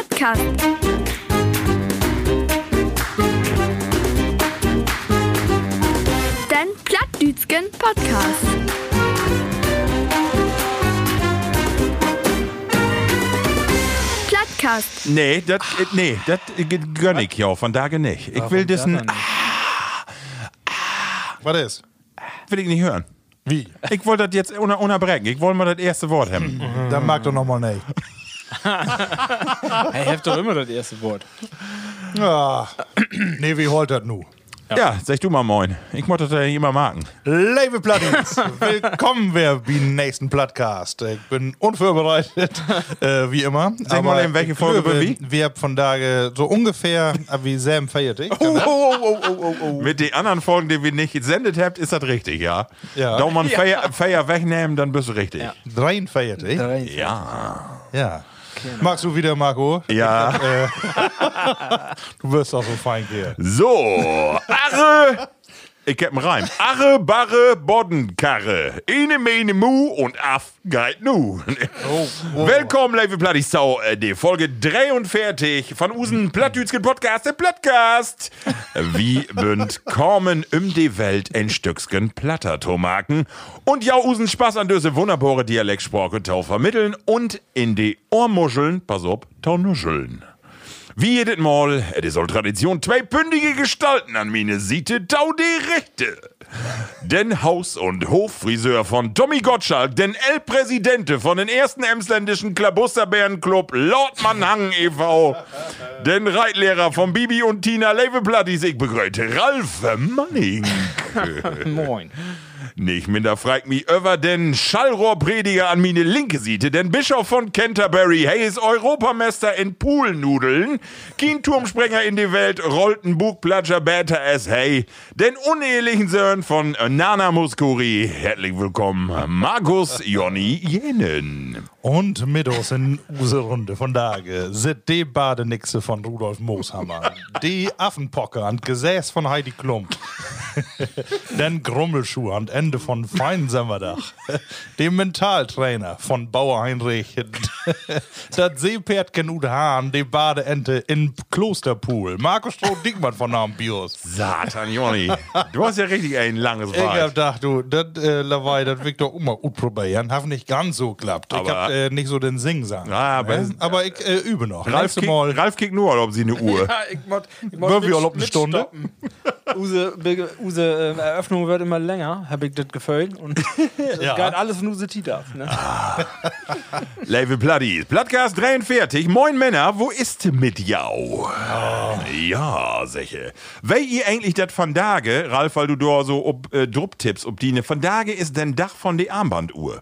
Plattkast. Den Plattdütschen Podcast. Plattkast. Nee, das nee, das gönn ich ja von daher nicht. Ich will das n- Was ist? will ich nicht hören. Wie? Ich wollte das jetzt unter, unterbrechen. Ich wollte mal das erste Wort haben. Dann mag doch nochmal nicht. Hey, habt doch immer das erste Wort. Ah, nee, wie holt das nu? Ja. sag du mal moin. Ich muss das ja immer marken. Liebe Plattis, willkommen wir beim nächsten Podcast. Ich bin unvorbereitet, äh, wie immer. Sag mal eben, welche Folge wir, wie? wir haben von Tage so ungefähr äh, wie Sam Feiertig. Mit den anderen Folgen, die wir nicht gesendet habt, ist das richtig, ja? Ja. Da man Feier, Feier wegnehmen, dann bist du richtig. Ja. Dreien Feiertig. Ja. Ja. Magst du wieder, Marco? Ja. Du wirst auch so fein gehen. So, Arre. Ich hab einen Reim. Arre, Barre, Boddenkarre. Ene, Mene, Mu und Aff geit nu. Willkommen, liebe Plattis, zu äh, die Folge 43 von usen Plattdütschen Podcast, der Plattcast. Wie bünd kommen um die Welt ein Stückchen Platter to machen und ja usen Spaß an diese wunderbare Dialektsprache tau vermitteln und in die Ohrmuscheln, pass auf, tau nuscheln. Wie jedes Mal, es soll Tradition, zwei bündige Gestalten an meine Siete, tau die Rechte. Den Haus- und Hoffriseur von Tommy Gottschalk, den El-Präsidente von den ersten emsländischen Klabusterbärenclub Lordmann Hang e.V., den Reitlehrer von Bibi und Tina Levenplattis, ich begrüße Ralf Manning. Moin. Nicht minder fragt mich über den Schallrohrprediger an meine linke Seite, den Bischof von Canterbury, hey, ist Europameister in Poolnudeln, kein Turmsprenger in die Welt, rollt ein Bugplatscher Bäter es, hey, den unehelichen Sohn von Nana Muskuri. Herzlich willkommen, Markus Jonny Jenen. Und mit uns in unsere Runde von Tage sind die Badenixe von Rudolf Mooshammer, die Affenpocke an Gesäß von Heidi Klum, den Grummelschuh an Ende von Feinsammerdach, dem Mentaltrainer von Bauer Heinrich, das Seepferdchen Ude Hahn, die Badeente in Klosterpool, Markus Stroh-Dickmann von Namen Bios. Satan, Jonny, du hast ja richtig ein langes Ich hab Wort. gedacht, du, das äh, Lawei, das wird doch immer gut probieren. Hat nicht ganz so geklappt. Ich hab äh, nicht so den Singsang. Ah, aber- ne? aber ich äh, übe noch. Ralf Mal. Ralf kickt nur, ob sie eine Uhr. Ja, ich mod, ich mod eine Stunde? Use, Be- Use äh, Eröffnung wird immer länger, habe ich das Gefühl. Und das Ja. geht alles von Use Tita. Ne? Liebe Platties, Plattcast 43, moin Männer, wo ist mit jau? Ja, sicher. Weil ihr eigentlich das von Dage, Ralf, weil du da so ob äh, Drupp tippst, ob die ne von Dage ist denn Dach von der Armbanduhr.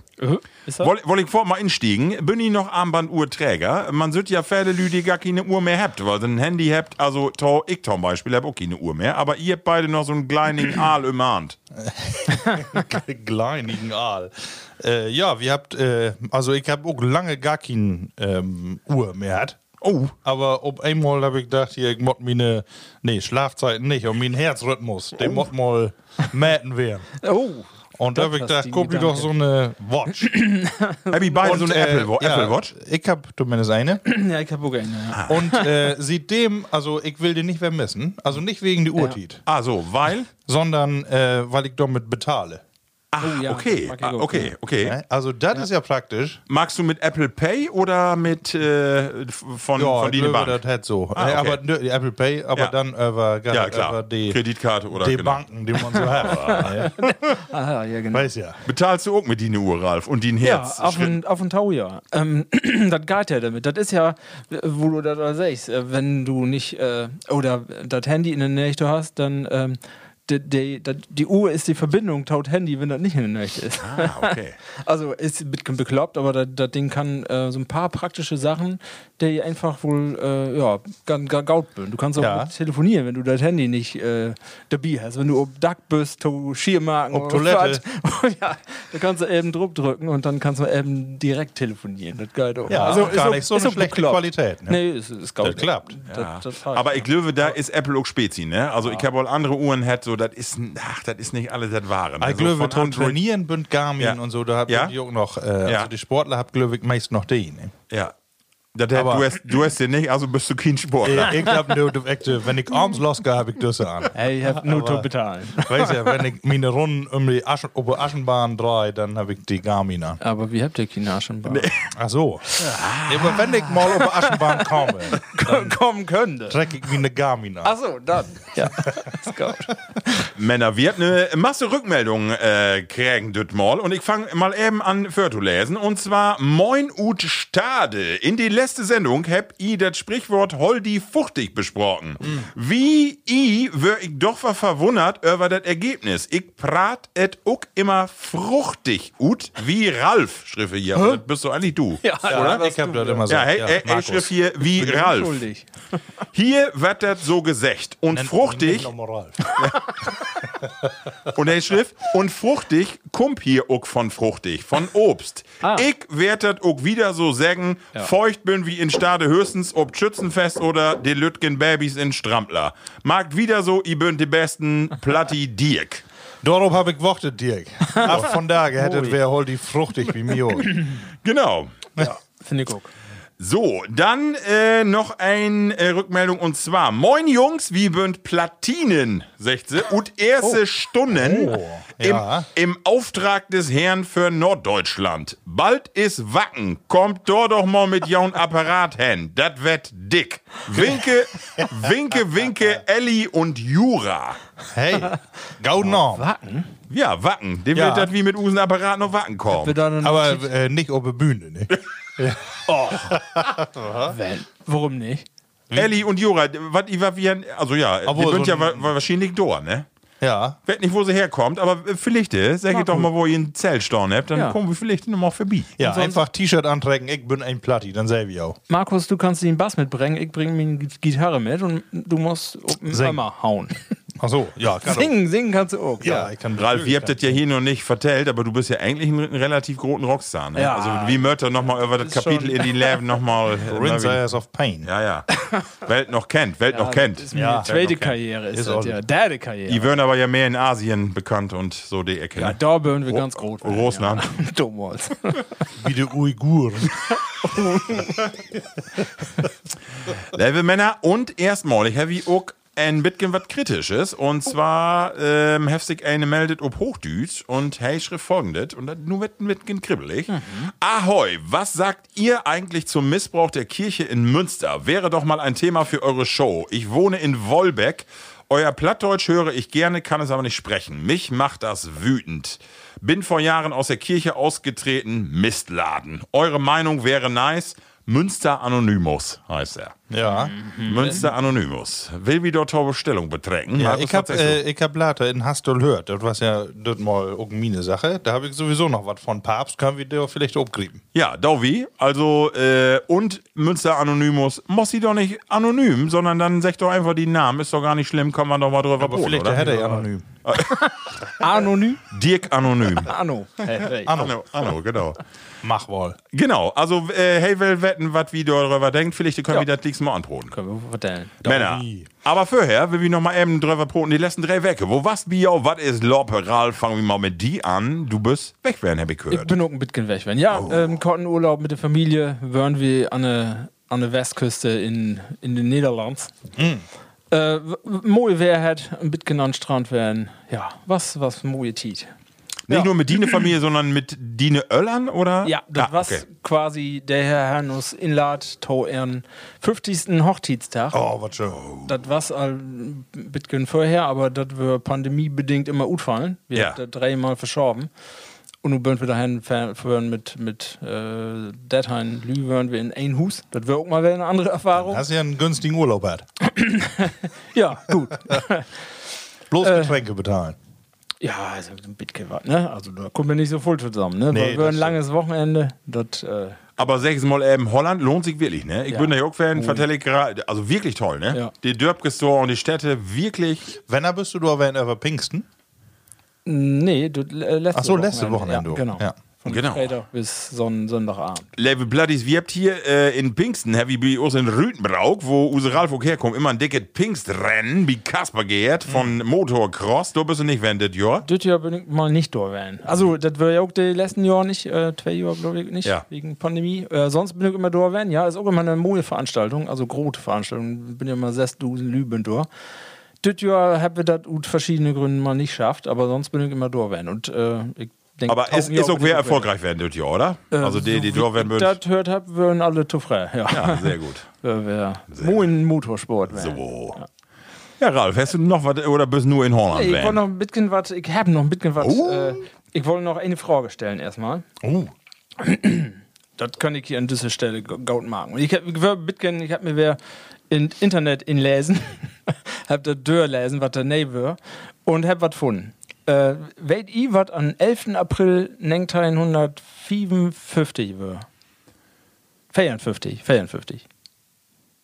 Ist das? Woll, woll ich vor mal instiegen, bin ich noch Armbanduhrträger? Man sollte ja Leute, die gar keine Uhr mehr habt, weil ihr ein Handy habt, also to, ich zum Beispiel hab auch keine Uhr mehr, aber ihr beide noch so einen kleinen Aal im Hand. Kleinigen Aal. Äh, ja, wir habt, äh, also ich hab auch lange gar keine ähm, Uhr mehr. Hat. Oh. Aber ob einmal habe ich gedacht, hier, ich muss meine, nee, Schlafzeiten nicht, und mein Herzrhythmus, den muss mal mäten werden. Oh. Und da habe ich gedacht, guck mir doch so eine Watch. Hab ich beide so eine äh, Apple, ja, Apple Watch? Ich hab zumindest eine. Ja, ich habe auch eine. Ja. Und äh, seitdem, also ich will den nicht vermissen. Also nicht wegen der Uhrtit, Ah, so, weil? sondern äh, weil ich damit bezahle. Ah, ja, okay, ah, okay, ja. okay. Also das ist ja praktisch. Magst du mit Apple Pay oder mit äh, von, Ja, von glaube, Bank? das hat so. Ah, Äh, okay. Aber nö, die Apple Pay, aber Ja. dann über, Ja, klar. über die, Kreditkarte oder die genau. Banken, die man so hat. Aha, ja, genau. Weiß ja. Bezahlst du auch mit die Uhr, Ralf? Und die Ja, Herz? auf ein, auf ein Tau, ja. Ähm, das geht ja damit. Das ist ja, wo du das da sagst, äh, wenn du nicht, äh, oder das Handy in der Nähe hast, dann, ähm, die, die, die Uhr ist die Verbindung taut Handy, wenn das nicht in der Nähe ist. Ah, okay. Also ist ein bisschen bekloppt, aber das, das Ding kann äh, so ein paar praktische Sachen, die einfach wohl, äh, ja, ganz gaut bin. Du kannst auch Ja. telefonieren, wenn du das Handy nicht äh, dabei hast. Wenn du ob Duck bist, to Schiermarken Ob Toilette. was. ja, da kannst du eben Druck drücken und dann kannst du eben direkt telefonieren. Das geht auch. Ja, also, gar nicht so eine auch schlechte bekloppt. Qualität. Ne? Nee, es ist gaut. Das klappt. Das, das heißt- Aber ich glaube, da ist Apple auch Spezi, ne? Also ich habe auch andere Uhren, hat so, das ist, ach, das ist nicht alles das Wahre. Ne? Von zum Android- Trainieren bünd Garmin Ja. und so, da habt Ja? ihr auch noch, äh, Ja. also die Sportler habt, ich, meist noch die. Ne? Ja. Das hat, Aber- du, hast, du hast den nicht, also bist du kein Sportler. Ich hab nur, die echte, wenn ich abends losgehe, habe ich das an. Hey, ich hab nur zu bezahlen. Weißt du, wenn ich meine Runden um die Aschen, der Aschenbahn drehe, dann habe ich die Garmin an. Aber wie habt ihr Kinaschenbahn? Ach so. Ja. Aber wenn ich mal auf der Aschenbahn komme, Kommen könnte. trecke ich meine Garmin an. Achso, dann. Ja, ist gut. Männer, wir haben eine Masse Rückmeldungen äh, kriegen das mal und ich fange mal eben an für zu lesen und zwar Moin ut Stade. In die letzte Sendung hab i das Sprichwort Holdi fuchtig besprochen. Wie i wär ich doch verwundert über das Ergebnis. Ich prat et uck immer fruchtig ut wie Ralf, schrieb er hier. Und Das bist du eigentlich du. Ja, Oder? Ich hab das immer so. Ja, hey, er, er Markus. schrieb hier wie Ralf. Schuldig. Hier wird das so gesagt. Und fruchtig, Nennt Ralf. und er schrift, und fruchtig kommt hier auch von fruchtig, von Obst. Ah. Ich werd das auch wieder so sagen, feucht bin wie in Stade höchstens ob Schützenfest oder die Lütgen Babys in Strampler. Mag wieder so, i bünd die besten Platti Dirk. Darauf habe ich gewartet, Dirk. Ach, von daher hättet wer hol die fruchtig wie mir. Genau. Finde ich auch. So, dann äh, noch eine äh, Rückmeldung und zwar: Moin Jungs, wie bünd Platinen, 16 und erste Stunden ja. im, im Auftrag des Herrn für Norddeutschland. Bald ist Wacken, kommt dort doch mal mit jaun Apparat hin, das wird dick. Winke, winke, winke, Elli und Jura. Hey, gau noch. Wacken? Ja, Wacken, dem Ja. wird das wie mit Usen Apparat noch Wacken kommen. Aber äh, nicht auf der Bühne, ne? wenn. Warum nicht? Elli und Jura, was i war wie ein, also ja, Aber die sind so ja ein- wa- wa- wahrscheinlich da, ne? Ja. Weiß nicht, wo sie herkommt, aber äh, vielleicht, äh, sag ich doch mal, wo ihr ein Zelt stehen habt, dann Ja. kommen wir vielleicht noch mal vorbei. Ja, einfach T-Shirt antrecken, ich bin ein Platti, dann selber ich auch. Markus, du kannst den Bass mitbringen, ich bringe mir die Gitarre mit und du musst auf den Singen. Hammer hauen. Ach so, ja, kann Singen, singen kannst du auch. Ja, ich kann. Ralf, ihr habt das ja hier noch nicht vertellt, aber du bist ja eigentlich ein, ein relativ großen Rockstar. Ne? Ja. Also wie Mörter nochmal über das Kapitel in die Leben nochmal. Princess of Pain. Ja, ja. Welt noch kennt, Welt noch kennt. Das ist Ja. zweite. Karriere, ist, Ist das auch- ja. Dritte Karriere. Die werden aber ja mehr in Asien bekannt und so die Ecke. ja, Ne? da würden wir ganz groß. werden, Russland. Ja. Damals. Wie die Uiguren. Liebe Männer, und erstmalig habe ich auch ein bisschen was Kritisches. Und zwar ähm, hat sich eine meldet ob Hochdeutsch und hey schrift folgendes. Und das nur wird ein bisschen kribbelig. Ahoi, was sagt ihr eigentlich zum Missbrauch der Kirche in Münster? Wäre doch mal ein Thema für eure Show. Ich wohne in Wolbeck. Euer Plattdeutsch höre ich gerne, kann es aber nicht sprechen. Mich macht das wütend. Bin vor Jahren aus der Kirche ausgetreten. Mistladen. Eure Meinung wäre nice. Münster Anonymous heißt er. Ja. Münster Anonymous. Will wieder Taube Stellung betrecken. Ja, ich hab, was sagst du? äh, ich hab later in Hastol gehört. Das war ja das mal meine Sache. Da habe ich sowieso noch was von Papst. Können wir da vielleicht abgrieben? ja, Dovi, also, äh, und Münster Anonymous, muss sie doch nicht anonym, sondern dann sagt doch einfach die Namen, ist doch gar nicht schlimm, kann man doch mal drüber Aber boten, vielleicht oder? hätte er ja anonym. Anonym? Dirk Anonym. Anno. Hey, hey. Anno, Anno, genau. Mach wohl. Genau, also, äh, hey, will wetten, was wie darüber denkt, vielleicht können Ja. wir das nächste Mal anproten. Können wir vertellen. Männer. Aber vorher will wir noch mal eben drüber proten, die letzten drei Wecke. Wo was Bio, was ist Loppe, Ralf? Fangen wir mal mit die an. Du bist weg werden, hab ich Ich gehört. bin auch ein bisschen weg. Wenn. Ja, ähm, Kottenurlaub mit der Familie wären wir an der, an der Westküste in, in den Niederlanden. Äh, w- mooi wer hat ein bisschen an den Strand werden. Ja, was, was mooi tiet. Nicht Ja. nur mit Dine Familie, sondern mit Dine Öllern, oder? Ja, das Ah, was okay. quasi der Herr Hernus inlad to ihren 50. Hochzeitstag. Oh, was schön. Das was all bisschen vorher, aber das wir pandemiebedingt immer gut fallen. Wir Ja. haben das dreimal verschoben. Und nun würden wir dahin fahren mit, mit äh, Deadheim Lü, wären wir in ein Hus. Das wäre auch mal wieder eine andere Erfahrung. Hast ja einen günstigen Urlaub hat. Ja, gut. Bloß Äh. Getränke bezahlen. ja, also ein bisschen was, ne? Also da kommen wir nicht so voll zusammen, ne? Nee, wir ein langes Wochenende. Das, äh, Aber sechs Mal eben Holland lohnt sich wirklich, ne? Ich Ja. bin da auch Fan, vertelle ich gerade, also wirklich toll, ne? Ja. Die Dörbgestor und die Städte, wirklich. Wenn, da bist du da, wenn über Pfingsten? Nee, das, äh, letzte Ach so, letzte Wochenende. Wochenende. Ja, genau. Ja. Von Genau. Freitag bis Sonn Sonntagabend. Level Bloodies, wir habt hier äh, in Pinksten, ich bei uns in Rütenbrauk, wo Use Ralf auch herkommt, immer ein dickes Pingstrennen, wie Kasper geht, von Motorcross. Du bist du nicht wendet, ja? Das Jahr bin ich mal nicht da. Also, das war ja auch die letzten Jahre nicht, äh, zwei Jahre glaube ich nicht, Ja. wegen Pandemie. Äh, sonst bin ich immer da. Ja, ist auch immer eine Mode-Veranstaltung, also große Veranstaltung. Bin ja immer 6000 Lüben da. Das Jahr haben wir das aus verschiedenen Gründen mal nicht geschafft, aber sonst bin ich immer da werden. Und äh, ich denke, Aber ist, ist auch wer erfolgreich werden, das ja, oder? Äh, also die, die da werden würden. Das hört hab, würden alle zu frei. Ja. Ja, sehr gut. Wer wär Moin Motorsport werden. So. Ja, Ralf, hast du noch was oder bist du nur in Holland? Ich wollte noch ein bisschen was, ich habe noch ein bisschen was. Oh. Äh, ich wollte noch eine Frage stellen erstmal. Oh. Das kann ich hier an dieser Stelle gut machen. Ich habe ich war ein bisschen- ich hab mir wer im Internet inlesen, hab da durchlesen, was da nee war, und hab was gefunden. Äh, Weet ihr, was am 11. April 1954 war? 54, 54.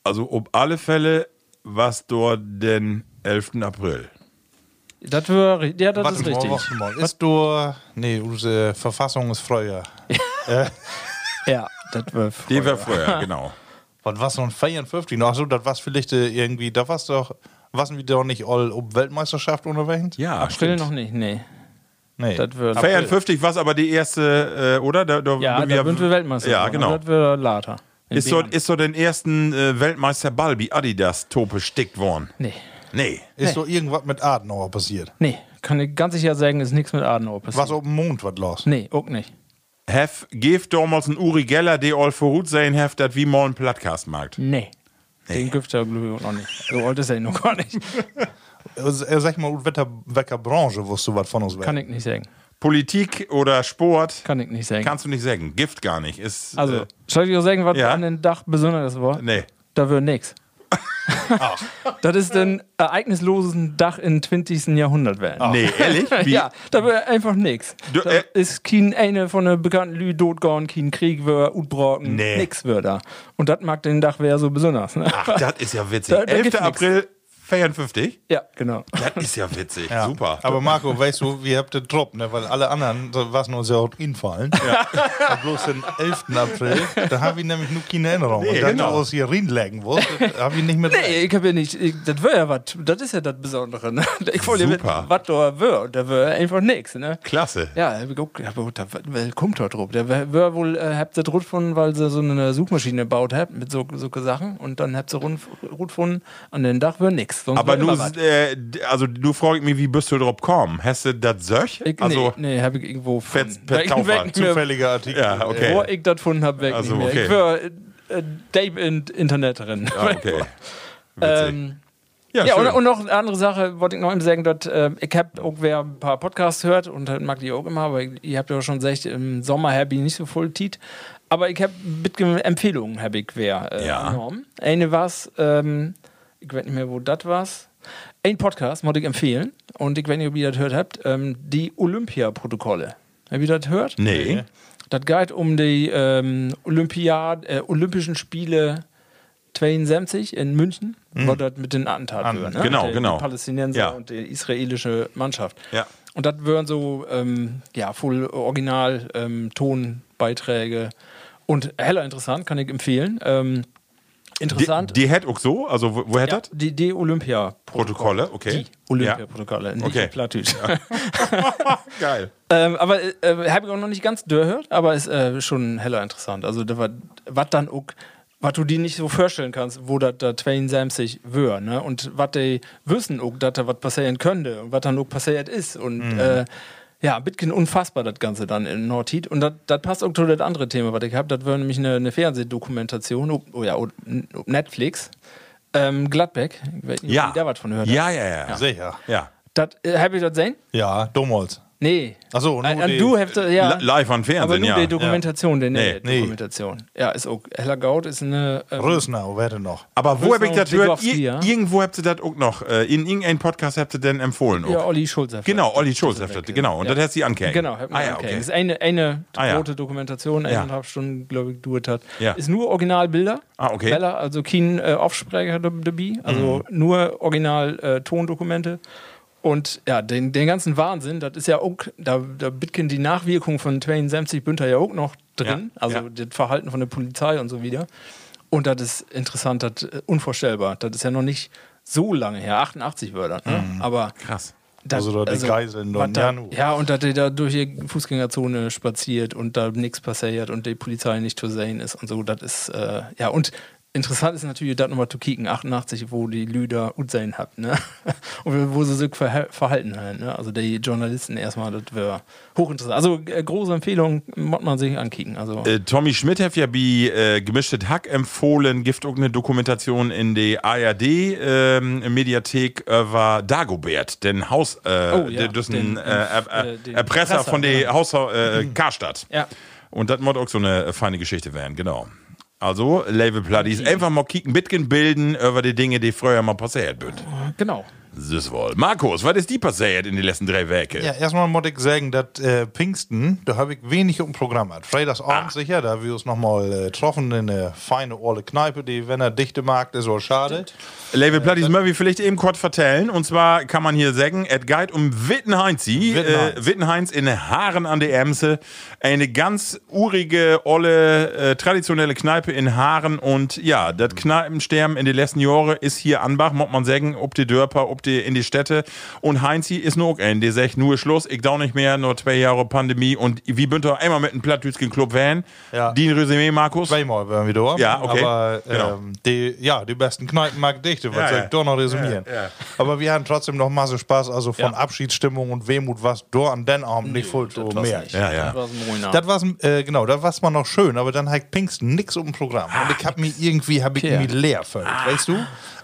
Also, um alle Fälle, was dort den 11. April. Das war, ja, das ist richtig. warte mal. Ist du. Nee, unsere Verfassung ist früher. Ja, das war Die war früher. früher, genau. Was war so ein 54? Ach so, das war vielleicht äh, irgendwie. Da war's doch. Waren wir doch nicht all um Weltmeisterschaft unterwegs? Ja, April stimmt. noch nicht, nee. Nee. Das war 54 war aber die erste, äh, oder? Da, da, Ja, da sind wir Weltmeister. Ja, genau. Das war later. Ist so, ist so den ersten äh, Weltmeisterball wie Adidas Tope stickt worden? Nee. Nee. Ist so irgendwas mit Adenauer passiert? Nee, kann ich ganz sicher sagen, ist nichts mit Adenauer passiert. Was auf dem Mond was los? Nee, auch nicht. Hef, geeft damals ein Uri Geller, der all vorut sein heft, dat wie mal ein Plattcast macht. Nee. Den gibt es ja glaube ich auch noch nicht. So alt ist er noch gar nicht. Äh, Sag mal, aus welcher, Branche wusst du was von uns Kann ich nicht sagen. Politik oder Sport Kann ich nicht sagen. kannst du nicht sagen. Gift gar nicht. Ist, also, äh, soll ich dir sagen, was ja. an den Dach Besonderes war? nee. Da wird nix. Das ist ein ereignisloses Dach im 20. Jahrhundert werden. Nee, ehrlich? Wie? Ja, da wird einfach da äh, ist kein eine von den bekannten Lü totgegangen, kein Krieg wird, utbrocken, Nee. nix wird da. Und das mag den Dach wäre so besonders. Ne? Ach, das ist ja witzig. Da- da 11. gibt's nix. April 54? Ja, genau. Das ist ja witzig. Ja. Super. Aber Marco, weißt du, wir habt den Drop, ne? Weil alle anderen, da was nur so infallen. Ja. Aber bloß den 11. April, da habe ich nämlich nur keine Erinnerung. Nee, Und dann genau. du aus hier reinlegen wolltest, habe ich nicht mehr Nee, ich hab ja nicht, ich, das wäre ja was, das ist ja das Besondere. Ne? Ich wollte ja was da wird, da wäre einfach nix. Ne? Klasse. Ja, ich auch da kommt da drauf. Der wäre wohl, äh, habt ihr drauf gefunden, weil sie so eine Suchmaschine gebaut habt mit so, so Sachen und dann habt ihr rund gefunden, an den Dach wäre nix. Aber nur, äh, also du fragst mich, wie bist du drauf gekommen? Hast du das Söch? Ich, Also, nee, nee, hab ich irgendwo Per- per Taufer, Zufälliger Artikel. Ja, okay. Wo ich das gefunden habe, weg Also, nicht mehr. okay. Ich war äh, äh, Dave in Internet drin. ah, okay. Ähm, ja, Ja, und, und noch eine andere Sache, wollte ich noch eben sagen, dass, äh, ich habe auch wer ein paar Podcasts hört und das mag die auch immer, aber ihr habt ja schon gesagt, im Sommer habe ich nicht so voll Tiet. Aber ich habe Empfehlungen, habe ich wer äh, Ja. enorm. Eine was, ähm, ich weiß nicht mehr, wo das war. Ein Podcast wollte ich empfehlen und ich weiß nicht, ob ihr das gehört habt, ähm, die Olympia-Protokolle. Habt ihr das gehört? nee. Das geht um die ähm, Olympiad, äh, Olympischen Spiele 72 in München, wo das mit den Attentaten An- ne? Mhm. genau, die, genau. Die Palästinenser Ja. und die israelische Mannschaft. Ja. Und das wären so, ähm, ja, voll original ähm, Tonbeiträge und heller interessant, kann ich empfehlen. Ähm, interessant. die hätt auch so? Also, wo, wo hätt ja, das? die, die Olympia-Protokolle. Protokolle, okay. Die Olympia-Protokolle, nicht Okay. Plattdeutsch. Geil. Ähm, aber äh, habe ich auch noch nicht ganz gehört, aber ist äh, schon heller interessant. Also, da war, was dann auch, was du dir nicht so vorstellen kannst, wo das da 72 wär, ne? Und was die wissen auch, dass da was passieren könnte und was dann auch passiert ist. Und äh, ja, bisschen unfassbar, das Ganze dann in Nordheat. Und das passt auch zu das andere Thema, was ich habe. Das wäre nämlich eine, eine Fernsehdokumentation, oh, oh ja, oh, Netflix. Ähm, Gladbeck, ich weiß nicht, Ja. da was von hört. Ja, ja, ja. Sicher. Ja. Das, äh, hab ich das gesehen? Ja, damals. Nee. Achso, nur Äh, die- du hast, äh, ja. Li- Live Aber Fernsehen, nur ja. die Dokumentation, die Nee. Nee. Dokumentation. Ja, ist auch. Heller Gaut ist eine. Ähm, Rösnau, wer denn noch? Aber wo hab ich das gehört? Ja. Irgendwo habt ihr das auch noch. Äh, in irgendeinem Podcast habt ihr denn empfohlen. ja, auch. Olli Schulz. Genau. Olli Schulz habt. Genau. Und Ja. das hat sie angehängt. Genau, hat ah, ja, okay. Das ist eine, eine Ah, ja. rote Dokumentation, Ja. eineinhalb Stunden, glaube ich, dauert hat. Ja. Ist nur Originalbilder. Ah, okay. Bella, also kein äh, Aufsprecher dabei, also Mhm. nur Original äh. Und ja, den, den ganzen Wahnsinn, das ist ja auch, da, da bitken die Nachwirkungen von 72 Bünter ja auch noch drin. Ja, also ja. das Verhalten von der Polizei und so wieder. Und das ist interessant, das ist unvorstellbar. Das ist ja noch nicht so lange her, 88 war das, ne? Aber Krass. das, Also da die Geiseln was und da, ja, und dass der da durch die Fußgängerzone spaziert und da nichts passiert und die Polizei nicht zu sehen ist und so, das ist, äh, ja, und interessant ist natürlich, das nochmal zu kicken, 88, wo die Lüder Utsehen habt, ne? Und wo sie sich verha- verhalten haben, ne? Also die Journalisten erstmal, das wäre hochinteressant. Also äh, große Empfehlung, muss man sich ankicken. Also, Äh, Tommy Schmidt hat ja wie äh, gemischtes Hack empfohlen, gibt auch eine Dokumentation in der ARD ähm, über Dagobert, den Haus, äh, Oh, ja, den- ein äh, äh, den Erpresser Erpresser, von der genau. Haus äh, Karstadt. ja. Und das muss auch so eine feine Geschichte werden, genau. Also, Label Platties, einfach mal kicken, Bitcoin bilden über die Dinge, die früher mal passiert sind. Genau. Das wohl. Markus, was ist die passiert in den letzten drei Wochen? Ja, erstmal muss ich sagen, dass äh, Pfingsten, da habe ich wenig im Programm. Freitagsabend sicher, da haben wir uns nochmal äh, getroffen in eine feine olle Kneipe, die, wenn er dichte Markt ist, so schade. Label Platties möchte ich vielleicht eben kurz vertellen. Und zwar kann man hier sagen, es geht um Wittenheinzi. Wittenheinz. Äh, Wittenheinz in Haaren an der Emse. Eine ganz urige, olle, äh, traditionelle Kneipe in Haaren. Und ja, das Kneipensterben in den letzten Jahren ist hier Anbach, muss man sagen, ob die Dörper, ob die in die Städte. Und Heinzi ist nur ein, der sagt, nur Schluss, ich dau nicht mehr, nur zwei Jahre Pandemie. Und wie ihr einmal mit einem Plattdütschen Club van? Ja. Die ein Resümee, Markus? Zweimal waren wir da. Ja, okay. Aber Genau. ähm, die, ja, die besten Kneipen mag dichte, was Ja, soll ja. ich da noch resümieren. Ja, ja. Aber wir hatten trotzdem noch Masse Spaß, also von Ja. Abschiedsstimmung und Wehmut, was da an den Abend nicht voll so mehr. nicht. Ja, ja. Das war's war's, äh, genau, das war's mal noch schön, aber dann hat Pfingsten nix um Programm. und ich hab mich irgendwie, hab ich mich leer völlig, weißt du?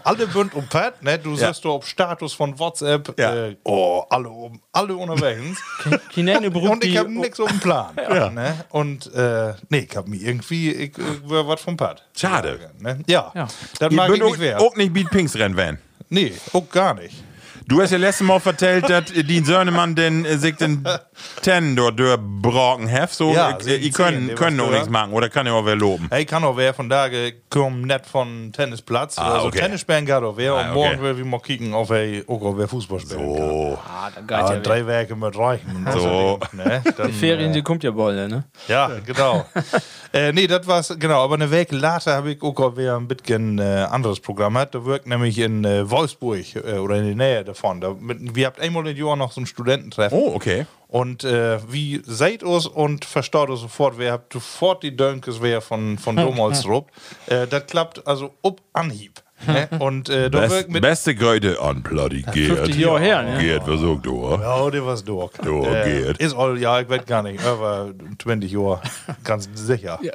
Alle bünd um Pad, ne? Du Ja. siehst du auf Status von WhatsApp, Ja. äh, oh, alle, um, alle unterwegs. Und ich hab nix um den Plan. Ne? Und, äh, nee, ich hab mich irgendwie, ich, ich war was vom Pad. Schade. Ne? Ja, Ja. das Ihr mag ich nicht wert. auch, auch nicht Beat Pinks rennen, Van. Nee, auch gar nicht. Du hast ja letztes Mal vertellt, dass die Söhnemann den äh, sich den Ten dort durchbrochen have. So, Ja, äh, sind die zehn, können, können auch nichts machen. Oder kann ja auch wer loben. Hey, kann auch wer von da kommen net von Tennisplatz. Ah, also okay. Tennis spielen geht auch wer. Ah, und okay. morgen will wir mal kicken, ob er auch auf wer Fußball spielen kann. Oh. ah, da geht Ja, ja drei Werke mit reichen. So. Ne? Dann, Die Ferien, äh, die kommt ja bald, ne? ja, genau. äh, nee, das war's, genau. Aber eine Woche later habe ich auch wer ein bisschen äh, anderes Programm hat. Da wirkt nämlich in äh, Wolfsburg äh, oder in der Nähe davon. Da, mit, wir habt einmal im Jahr noch so ein Studententreffen. Oh, okay. Und äh, wie seid uns und verstaut uns sofort, wer habt sofort die Dönkes wer von, von Domholzrup. äh, das klappt also ob Anhieb. ne? Und äh, da Best, wirkt mit. beste Gröde an Bloody Gerd. 50 Jahre her, ne? Gerd, was sagt du? Ja, der war's durch. Du, äh, geht. Ist all, ja, ich weiß gar nicht, aber 20 Jahre, ganz sicher.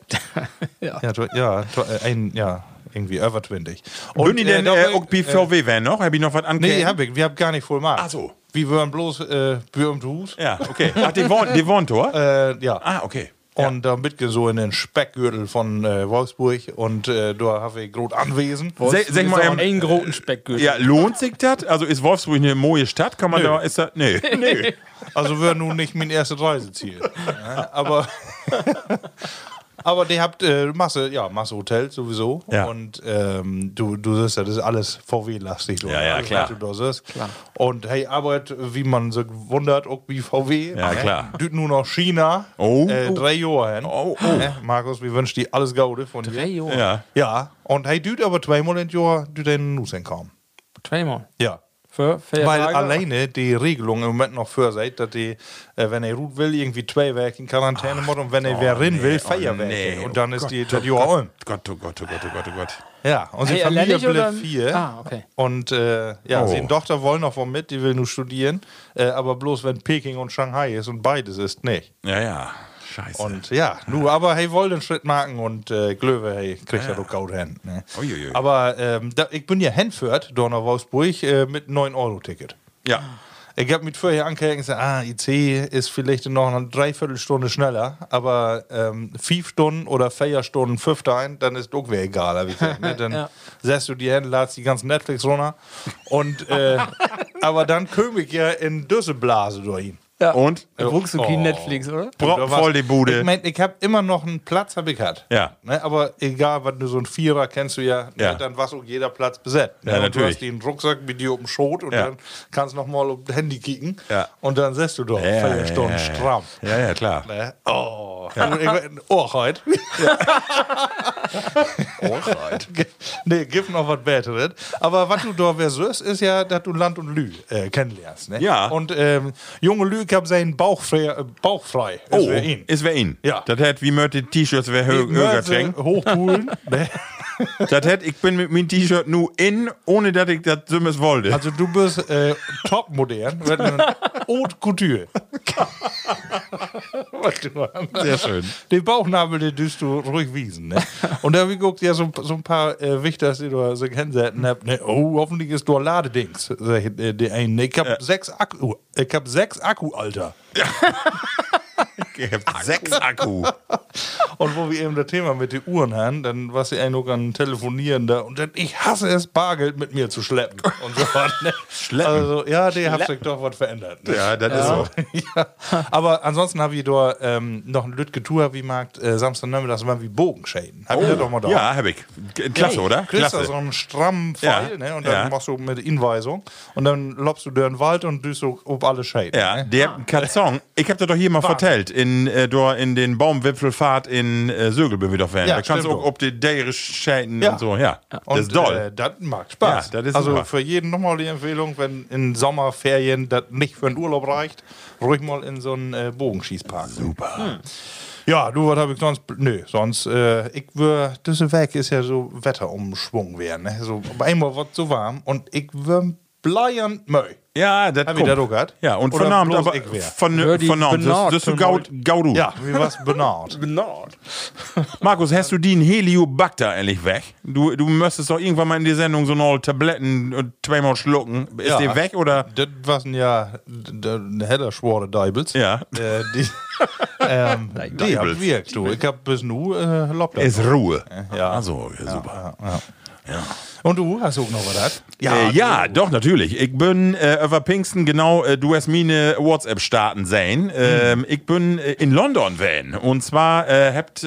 Ja. ja. Ja, ja, äh, ein, ja, irgendwie über 20. Und die denn da äh, auch BVW Van noch? Hab ich noch was Nee, angehört? hab ich, wir haben gar nicht voll gemacht. Ach so. Wir waren bloß äh, Bür im Hus. Ja, okay. Ach, die wohnt, die wohnt dort? Äh, ja. Ah, okay. Und da mitge so in den Speckgürtel von äh, Wolfsburg und äh, da habe ich groß anwesend. Sag, sag mal, ähm, ein großen Speckgürtel. ja, lohnt sich das? Also ist Wolfsburg eine moje Stadt? Kann man Nö. da, ist das, nee. nee. Also wäre nun nicht mein erstes Reiseziel. ja, aber aber die habt äh, Masse, ja, Masse Hotels sowieso. Ja. Und ähm, du, du siehst ja, das ist alles VW-lastig. Ja, ja, Alles, klar. Du siehst. Und hey, Arbeit, wie man so wundert, auch wie VW. Ja, klar. Du nur noch China. Oh. Äh, drei Jahre hin. Oh, oh. Ne? Markus, wir wünschen dir alles Gute von dir. Drei Jahre. Ja. Ja, und hey, du aber zweimal in Jahr du den Nuss hinkommen. Zweimal. Ja. Für, für Weil Tage? alleine die Regelung im Moment noch für seid, dass die, äh, wenn er ruht will, irgendwie zwei Wochen in Quarantäne muss und wenn er wer rein will, vier Wochen. nee, und oh dann ist Gott, die oh das Jahr um. Gott, oh Gott, oh Gott, oh Gott, oh Gott. Ja, und Hey, die Familie bleibt vier. Ah, okay. Und äh, ja, Oh. seine Tochter wollen noch von mit, die will nur studieren. Äh, aber bloß wenn Peking und Shanghai ist und beides ist nicht. Ja, ja. Scheiße. Und ja, nur, aber hey, wollen den Schritt machen und äh, Glöwe, hey, kriegt ja doch gut hin. Ne? Uiuiui. Aber ähm, da, ich bin ja hinführt, da nach Wolfsburg, äh, mit 9-Euro-Ticket. ja. Ich habe mit vorher und gesagt, ah, IC ist vielleicht noch eine Dreiviertelstunde schneller, aber ähm, fünf Stunden oder vier Stunden fünf ein, dann ist doch wieder egal. hab ich gesagt, ne? Dann Ja. setzt du die Hände, ladst die ganzen Netflix runter. Und, äh, aber dann komme ich ja in Düsselblase durch ihn. Ja. Und? Da guckst du kein Oh. Netflix, oder? War's- voll die Bude. Ich mein, ich habe immer noch einen Platz, habe ich gehabt. Ja. Ne, aber egal, wenn du so ein Vierer kennst du ja, Ja. Ne, dann war auch jeder Platz besetzt. Ja, ne, und natürlich. Du hast den Rucksack mit dir auf dem Schoß und Ja. dann kannst du noch mal auf das Handy kicken. Ja. Und dann setzt du doch Ja, vier ja, Stunden ja, ja. stramm. Ja, ja, klar. Ne? Oh, ja. ich, oh, heute. nee, gibt noch was Besseres. Aber was du da versuchst, ist ja, dass du Land und Lü äh, kennenlernst. Ne? Ja. Und ähm, junge Lü, ich hab seinen Bauch frei. Äh, Bauch frei. Ist Oh, für ihn. ist wer ihn. Ja. Das hätte wie möchte T-Shirts wer hö- höher trinken. hochpulen. ne? Das hätte ich bin mit meinem T-Shirt nur in, ohne dass ich das Sümmes wollte. Also du bist äh, top modern. mit Haute Couture. Sehr schön. Den Bauchnabel, den düst du ruhig wiesen. Ne? Und da habe ich geguckt, ja, so, so ein paar äh, Wichters, die du so hinsetzen habt. Ne? Oh, hoffentlich ist du Ladedings. Sag ich, äh. Ne, Ich hab sechs Akku. Ich hab sechs Akku, Alter. Ich hab sechs Akku. Und wo wir eben das Thema mit den Uhren haben, dann war sie ein noch an Telefonieren da und dann, ich hasse es, Bargeld mit mir zu schleppen. Und so was, ne? Schleppen? Also, ja, der hat sich doch was verändert. Ne? Ja, das ist so. ja. Aber ansonsten habe ich da ähm, noch ein Lütge Tour, wie mag äh, Samstag Nachmittag, mal wie Bogenschäden. Hab ich das doch mal da. Oh, Ja, hab ich. Klasse, oder? Kriegst da Klasse. so einen strammen Pfeil, Ja, ne? Und dann ja. machst du mit Inweisung und dann lobst du durch den Wald und düst so ob alle Schäden. Ja, ne? der Katzong, ich hab das doch hier mal vertellt, in, äh, da in den Baumwipfelfahrt in äh, Sögelbe wieder werden. Ja, da kannst du auch ob die Däre scheiden Ja. und so, ja. Das Und, ist doll. Äh, das macht Spaß. Ja, das ist also super. für jeden nochmal die Empfehlung, wenn in Sommerferien das nicht für den Urlaub reicht, ruhig mal in so einen äh, Bogenschießpark. Super. Ja, du, was habe ich sonst? Nö, sonst, äh, ich würde, diese Weg ist ja so Wetterumschwung werden. Ne? So, aber einmal wird so warm und ich würde bleiern Möi. Ja, das Hab ich kommt. das auch gehabt? Ja, und Oder vernahmt, bloß aber von, Hör die vernahmt, das, ist gaud, gaudu. Ja, wie was benannt. Benord. Markus, hast du den Heliobacter endlich weg? Du, du müsstest doch irgendwann mal in die Sendung so noch Tabletten und zweimal schlucken. Ist Ja. der weg oder? Das waren ja eine heller schwore Deibels. Ja. Äh, die ähm, die hab Deibels. wirkt, du. Ich hab bis nu äh, das. Ist Ruhe. Ja. Also, ja, super. Und du hast auch noch was? Ja, äh, ja doch, natürlich. Ich bin äh, über Pfingsten, genau, äh, du hast meine WhatsApp-Starten sehen. Ähm, Ich bin äh, in London van. Und zwar äh, habt.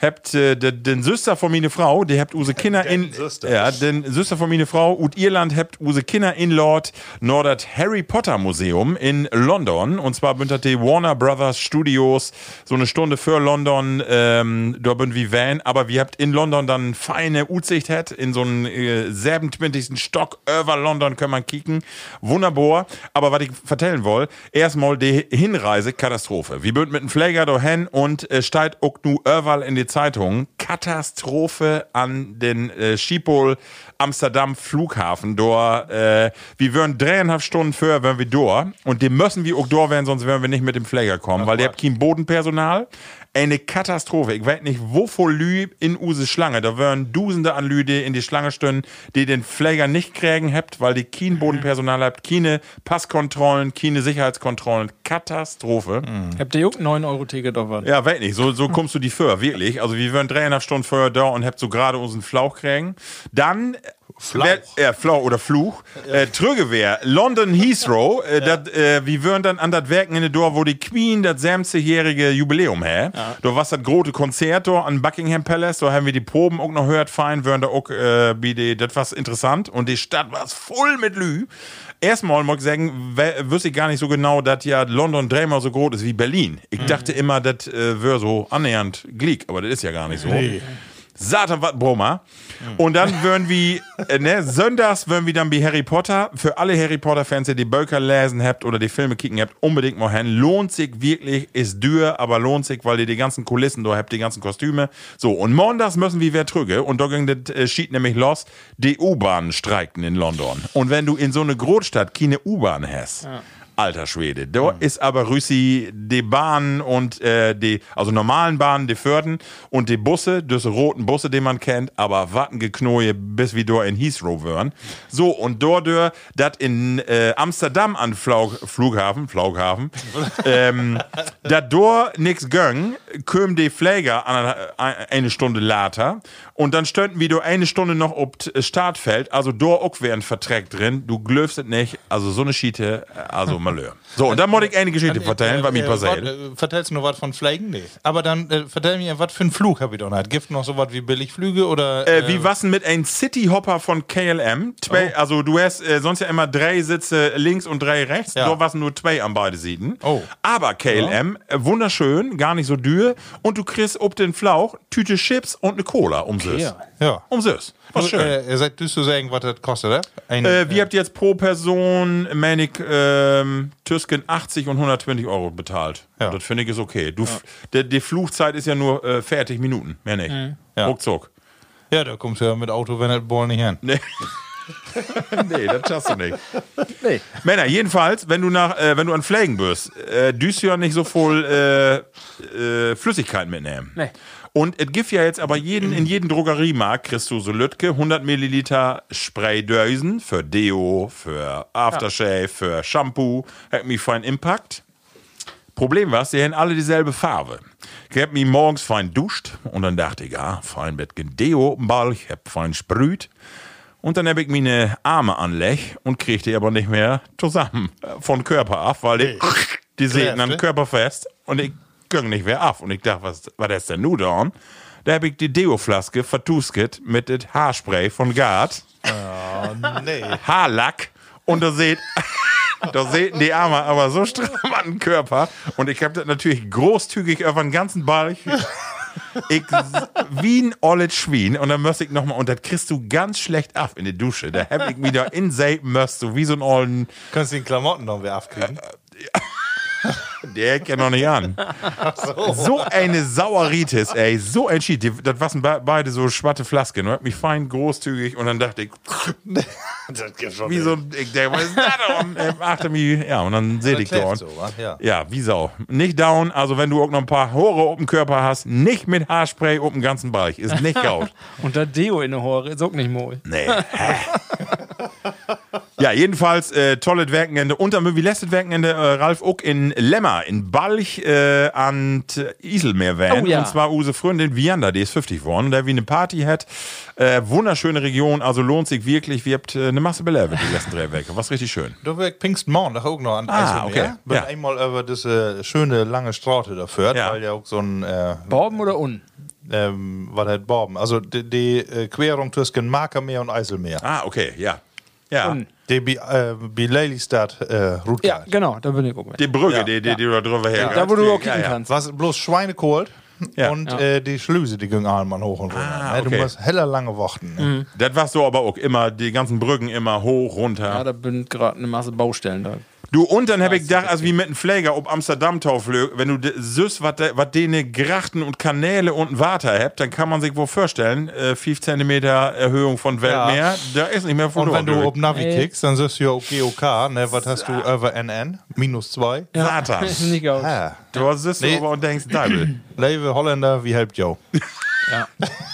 Habt äh, den, Süster von meine Frau, die habt use Kinder in ja, den Süster von meine Frau und Irland habt use Kinder in Lord Nordert Harry Potter Museum in London und zwar bündert die Warner Brothers Studios so eine Stunde für London ähm, da bin wie Van, aber wir habt in London dann feine Utsicht hat in so einen äh, 27. Stock über London kann man kicken. Wunderbar, aber was ich vertellen will, erstmal die Hinreise Katastrophe. Wir bünd mit dem Pfleger dahin und äh, steigt auch nu überall in die Zeitung Katastrophe an den äh, Schiphol Amsterdam Flughafen. Dort, äh, wir würden dreieinhalb Stunden vorher wären wir dort und die müssen wir auch dort werden, sonst werden wir nicht mit dem Pfleger kommen, weil der habt kein Bodenpersonal. Eine Katastrophe. Ich weiß nicht, wovor Lü in Use Schlange. Da wären Dusende an Lü, die in die Schlange stehen, die den Pfleger nicht kriegen habt, weil die kein Bodenpersonal habt, keine Passkontrollen, keine Sicherheitskontrollen. Katastrophe. Habt ihr auch 9-Euro-Ticket auf was? Ja, weiß nicht, so, so kommst du die für, wirklich. Also wir wären dreieinhalb Stunden vorher da und habt so gerade unseren Flauch kriegen. Dann Flauch. Wer, ja, Flauch oder Fluch. Äh, Trügewehr, London Heathrow, äh, dat, äh, wir wären dann an das Werken in der Door, wo die Queen das 70-jährige Jubiläum hat. Da war das große Konzert an Buckingham Palace, da haben wir die Proben auch noch gehört, fein, wären da auch, äh, die, das war interessant und die Stadt war voll mit Lü. Erstmal muss ich sagen, wüsste ich gar nicht so genau, dass ja London dreimal so groß ist wie Berlin. Ich dachte immer, das äh, wäre so annähernd Glick, aber das ist ja gar nicht so. Satan, was Broma. Und dann würden wir, äh, ne, sonntags würden wir dann wie Harry Potter, für alle Harry Potter-Fans, die die Böker lesen habt oder die Filme kicken habt, unbedingt mal hin. Lohnt sich wirklich, ist dür, aber lohnt sich, weil ihr die ganzen Kulissen da habt, die ganzen Kostüme. So, und montags müssen wir wer trüge. Und da ging das äh, Schied nämlich los, die U-Bahnen streikten in London. Und wenn du in so eine Großstadt keine U-Bahn hast, Alter Schwede. Da ist aber Rüssi die Bahnen und äh, die, also normalen Bahnen, die Förden und die Busse, diese roten Busse, die man kennt, aber Wattengeknoje bis wie dort in Heathrow wären. So, und dort, dat in äh, Amsterdam an Flaug, Flughafen, Flughafen, ähm, dat dort nix göng, köm die Pfleger an, eine Stunde later und dann stünden wir eine Stunde noch ob Startfeld, also dort auch wären Verträg drin, du glöfst nicht, also so eine Schiete, also Malheur. So, und dann muss ich eine Geschichte vertellen, was mir passiert. Äh, vertellst du noch was von Fliegen? Nee. Aber dann äh, vertell mir, was für einen Flug habe ich doch nicht. Gibt noch so was wie Billigflüge oder. Äh, wie was denn mit einem Cityhopper von KLM? Zwei, Oh. Also du hast äh, sonst ja immer drei Sitze links und drei rechts. Ja. Da waren nur zwei an beide Seiten. Oh. Aber KLM, äh, wunderschön, gar nicht so dürr. Und du kriegst ob den Flauch Tüte Chips und eine Cola um Süß. Ja. Ja. Um Süß. Was schön. Äh, seid du zu sagen, was das kostet, oder? Ein, Äh, wir habt jetzt pro Person, meine ich, ähm, Tüsken 80 und 120 Euro bezahlt. Ja. Das finde ich ist okay. Du, der, die Flugzeit ist ja nur äh, fertig Minuten, mehr nicht. Ja. Ruckzuck. ja, da kommst du ja mit Auto, wenn das Ball nicht hin. Nee. nee, das schaffst du nicht. Nee. Männer, jedenfalls, wenn du nach, äh, wenn du an Flägen bist, äh, düst du ja nicht so voll äh, äh, Flüssigkeit mitnehmen. Nee. Und es gibt ja jetzt aber jeden, in jedem Drogeriemarkt kriegst du so Lütke 100 Milliliter Spraydösen für Deo, für Aftershave, für Shampoo. Hat mich fein Impact. Problem war, sie haben alle dieselbe Farbe. Ich hab mich morgens fein duscht und dann dachte ich, ja, fein mit Deo Ball, ich hab fein sprüht. Und dann hab ich meine Arme anlech und kriegte die aber nicht mehr zusammen äh, von Körper ab, weil die, die säten am? Körper fest und ich ging nicht mehr ab. Und ich dachte, was war das denn nun da? Da hab ich die Deo-Flaske vertusket mit dem Haarspray von Gard, nee. Haarlack und da seht Da sehen die Arme aber so stramm an den Körper. Und ich habe das natürlich großzügig über den ganzen Ball. Ich, wie ein olles Schwein. Und dann müsste ich nochmal, und das kriegst du ganz schlecht ab in die Dusche. Da hab ich da in Sapen müsst, so wie so ein ollen, Kannst du den Klamotten noch wieder abkriegen? Der kennt noch nicht an. So eine Saueritis, ey, so ein Schied. Das waren be beide so schwatte Flasken. Und hat mich fein großzügig und dann dachte ich, das geht schon. wie so ein, ich denke, was ist das? Und äh, achte mich, ja, und dann seh ich da. so, ja. Ja, wie Sau. Nicht down, also wenn du auch noch ein paar Haare auf dem Körper hast, nicht mit Haarspray auf dem ganzen Bereich. Ist nicht gaut. Und der Deo in der Hore ist auch nicht mooi. Nee. Ja, jedenfalls äh, tolles Werkenende. Und dann wie letztes Werkenende äh, Ralf auch in Lemmer, in Balch äh, an Iselmeer wären. Oh ja. Und zwar use Freundin Vianda, die ist 50 geworden, der wie eine Party hat. Äh, wunderschöne Region, also lohnt sich wirklich. Wir habt äh, eine Masse belebt die letzten drei Wochen. Was richtig schön. Da wäre Pfingstmorgen auch noch an Ah, Eiselmeer. okay. Bin Ja. einmal über diese schöne lange Straße da führt, Ja. weil ja auch so ein, äh, Borben oder un? ähm, was halt Borben, also die, die äh, Querung zwischen Markermeer und Eiselmeer. Ah, okay, ja. Ja. Un. Die bi, äh, bi Lelystad äh, Route. Ja, genau, da bin ich auch mit. Die Brücke, Ja. die, die, die du da drüber her. Da, wo du auch kicken ja, ja. kannst. Was bloß Schweinekohl Ja. und Ja. Äh, die Schlüse, die gingen einmal hoch und runter. Ah, ne? Du okay. musst heller lange warten. Ne? Das war so aber auch immer, die ganzen Brücken immer hoch, runter. Ja, da bin gerade eine Masse Baustellen da. Du, und dann hab ich gedacht, als wie mit einem Pfleger ob Amsterdam tauflög, wenn du de- süß, was denen Grachten und Kanäle und Water habt, dann kann man sich wohl vorstellen, äh, 5 cm Erhöhung von Weltmeer, da ist nicht mehr Und verloren. wenn du auf Navi Ey. kickst, dann siehst du ja auch GOK, ne? Was hast du über NN? Minus zwei. Satan. Ist nicht aus. Ah. Du sitzt Nee. aber und denkst, Deibel, Leve Holländer, wie helpt Jo? Ja.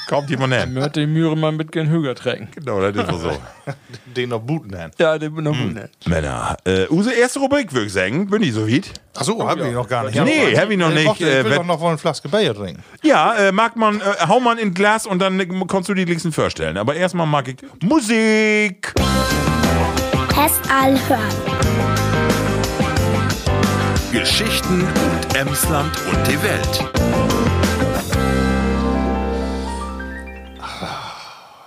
kommt jemand hin. Möchte die Mühre mal mit gen Hüger trägen. Genau, das ist wohl so. Den noch booten hin. Ja, den noch gut. Männer, äh, unsere erste Rubrik, würde ich sagen, bin ich so weit? Achso, hab ich noch gar nicht. Nee, Ja, hab ich noch äh, nicht, warte, äh, Ich will doch noch mal eine Flaske Bier trinken. Ja, äh, mag man, äh, hau man in Glas und dann kannst du die Gläschen vorstellen. Aber erstmal mag ich Musik. Test hören. Geschichten und Emsland und die Welt.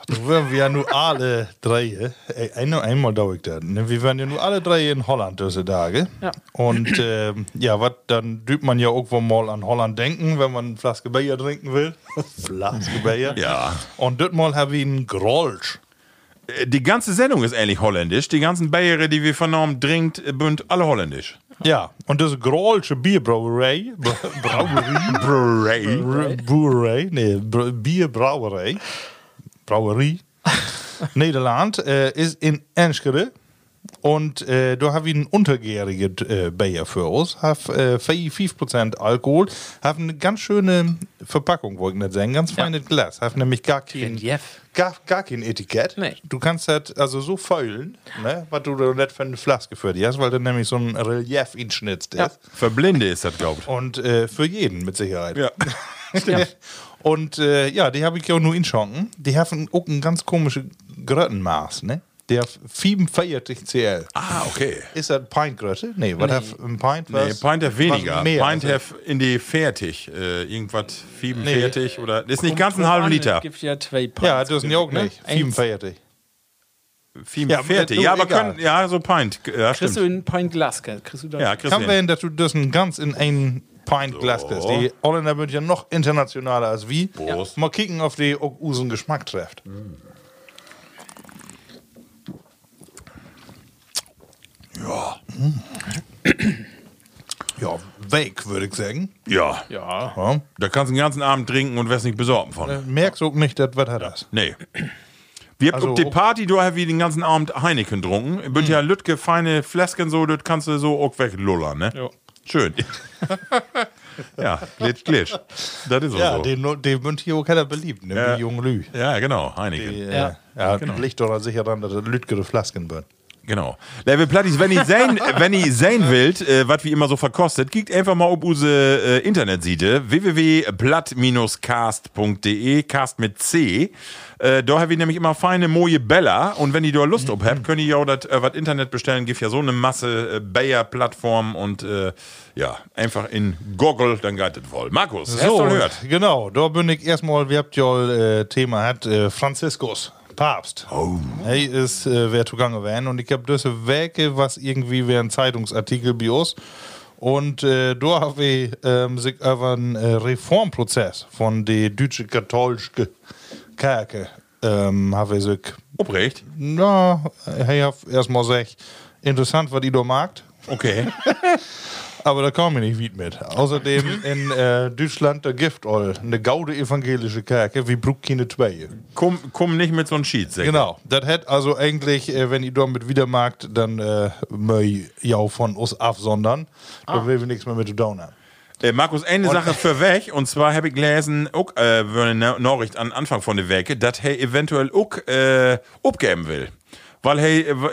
Du wären wir ja nur alle drei, äh, ein, einmal dauert ich das, ne? wir wären ja nur alle drei in Holland diese Tage. Ja. Und ähm, ja, wat, dann dübt man ja irgendwo mal an Holland denken, wenn man eine Flaske Bier trinken will. Flaske Bier. Ja. Und das Mal habe ich einen Grolsch. Äh, Die ganze Sendung ist ähnlich holländisch. Die ganzen Bayere, die wir vernommen, trinkt, äh, sind alle holländisch. Ja, und das Grolsche Bierbrauerei, Bra- Brauerie, Bray. Br- Brauerei, nee, Br- Bierbrauerei, Brauerie, Nederland, äh, ist in Enschede. Und äh, da habe ich ein untergäriges äh, Bier für uns. Hat äh, 5% Alkohol. Hat eine ganz schöne Verpackung, wollte ich nicht sagen. Ganz feines Glas. Hat nämlich gar kein, gar, gar kein Etikett. Nee. Du kannst das also so feulen, ne, was du da nicht für eine Flaske für dich hast, weil da nämlich so ein Relief inschnitzt ist. Ja. Für Blinde ist das, glaubt. Und äh, für jeden mit Sicherheit. Ja. Und äh, ja, die habe ich ja auch nur in Schanken. Die haben auch ein ganz komisches Gröttenmaß, ne? Der 45 CL. Ah, okay. Ist das Pintgrötte? Nee, was hat ein Pint? Nee, was- Pint have weniger. mehr, Pint also. have in die fertig. Äh, irgendwas 45 oder. Das ist nicht ganz ein halben Liter. Es gibt ja zwei Pints. Ja, das sind ja auch nicht. Eins. 45. 45. Ja, Ja, aber egal. können, ja, so Pint. Ja, Kriegst du stimmt. in Pint Glas, gell? kriegst du das? Ja, kriegst Kann du hin. werden, dass du das ein ganz in ein Pint Glas kriegst. Die Holländer sind ja noch internationaler als wie. Prost. Mal kicken, auf die auch unseren Geschmack trifft. Ja. Ja, weg, würde ich sagen. Ja. Ja. Ja. Da kannst du den ganzen Abend trinken und wirst nicht besorgen von. Äh, Merkst du auch nicht, das was hat das? Nee. Wir haben Also, auf die Party, du hast wie den ganzen Abend Heineken getrunken. Hm. Bünd ja Lütke, feine Fläschchen so, das kannst du so auch weglullern, ne? Ja. Schön. ja, glitsch, glitsch. Das ist auch Ja, so. den, den hier auch keiner beliebt, ne? Ja. Die jungen Lü. ja, genau, Heineken. Die, Ja. äh, ja, liegt doch sicher dran, dass das lütgere Flasken wird. Genau. Level Plattis, wenn ihr sehen, wenn ihr sehen wollt, äh, was wie immer so verkostet, geht einfach mal auf unsere äh, Internetseite www.platt-cast.de, Cast mit C. Äh, da haben wir nämlich immer feine Moje Bella und wenn ihr da Lust auf habt, könnt ihr ja auch das äh, was Internet bestellen, gibt ja so eine Masse äh, Bayer-Plattform und äh, ja, einfach in Goggle, dann geht das voll. Markus, hast du gehört? genau, da bin ich erstmal, wir habt ja äh, Thema hat, äh, Franziskus, Papst. Oh. Hey, ist äh, wer zugange werden und ich hab diese Werke, was irgendwie wäre ein Zeitungsartikel bei uns. Und äh, da habe ich ähm, sich über einen äh, Reformprozess von der deutsche katholische Kirche ähm, habe ich sich, Obrecht? na, ich hab erstmal gesagt, interessant, was ihr da magt. Okay. Aber da kam ich nicht weit mit. Außerdem in äh, Deutschland, da gibt all eine gaude evangelische Kirche wie Bruck keine zwei. komm, komm nicht mit so einem Sheet, sag ich. Genau, das hätte also eigentlich, äh, wenn ihr damit wieder magt, dann äh, möi ja von uns absondern. Da will wir nichts mehr mit zu tun haben. Äh, Markus, eine Sache für weg, und zwar habe ich gelesen, auch, äh, eine Na- Nachricht an Anfang von der Werke, dass er eventuell auch äh, abgeben will. Weil er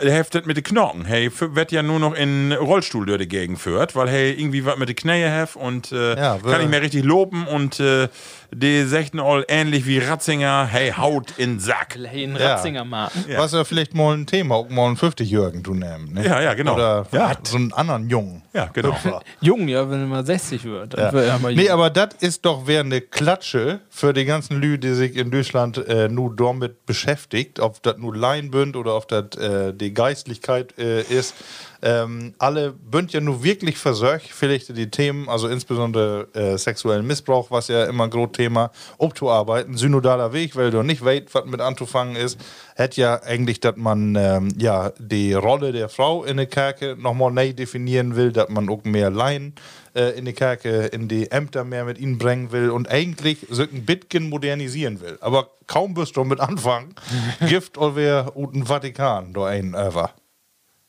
äh, heftet mit den Knochen. Hey, wird ja nur noch in Rollstuhl durch die Gegend führt, weil er irgendwie was mit den Knähe hat und äh, Ja, kann nicht mehr richtig loben und äh, die sagten all ähnlich wie Ratzinger, hey, Haut in Sack. Hey, in Ja. Ratzinger Marken. Was ja vielleicht mal ein Thema, auch mal einen 50-Jährigen zu nehmen. Ne? Ja, ja, genau. Oder Ja. so einen anderen Jungen. Ja, genau. Hüpfer. Jung, ja, wenn er mal 60 wird. Dann Ja. wird er mal Nee, aber das ist doch wer eine Klatsche für die ganzen Lü, die sich in Deutschland äh, nur damit beschäftigt, ob das nur Laien bünd oder ob das äh, die Geistlichkeit äh, ist. Ähm, alle bünd ja nur wirklich versorgt, vielleicht die Themen, also insbesondere äh, sexuellen Missbrauch, was ja immer ein großes Thema, abzuarbeiten. Synodaler Weg, weil du nicht weißt, was mit anzufangen ist, hätte ja eigentlich, dass man ähm, ja die Rolle der Frau in der Kirche nochmal neu definieren will, dass man auch mehr Laien äh, in die Kirche, in die Ämter mehr mit ihnen bringen will und eigentlich so ein bisschen modernisieren will. Aber kaum wirst du mit anfangen, Gift oder den Vatikan da ein over.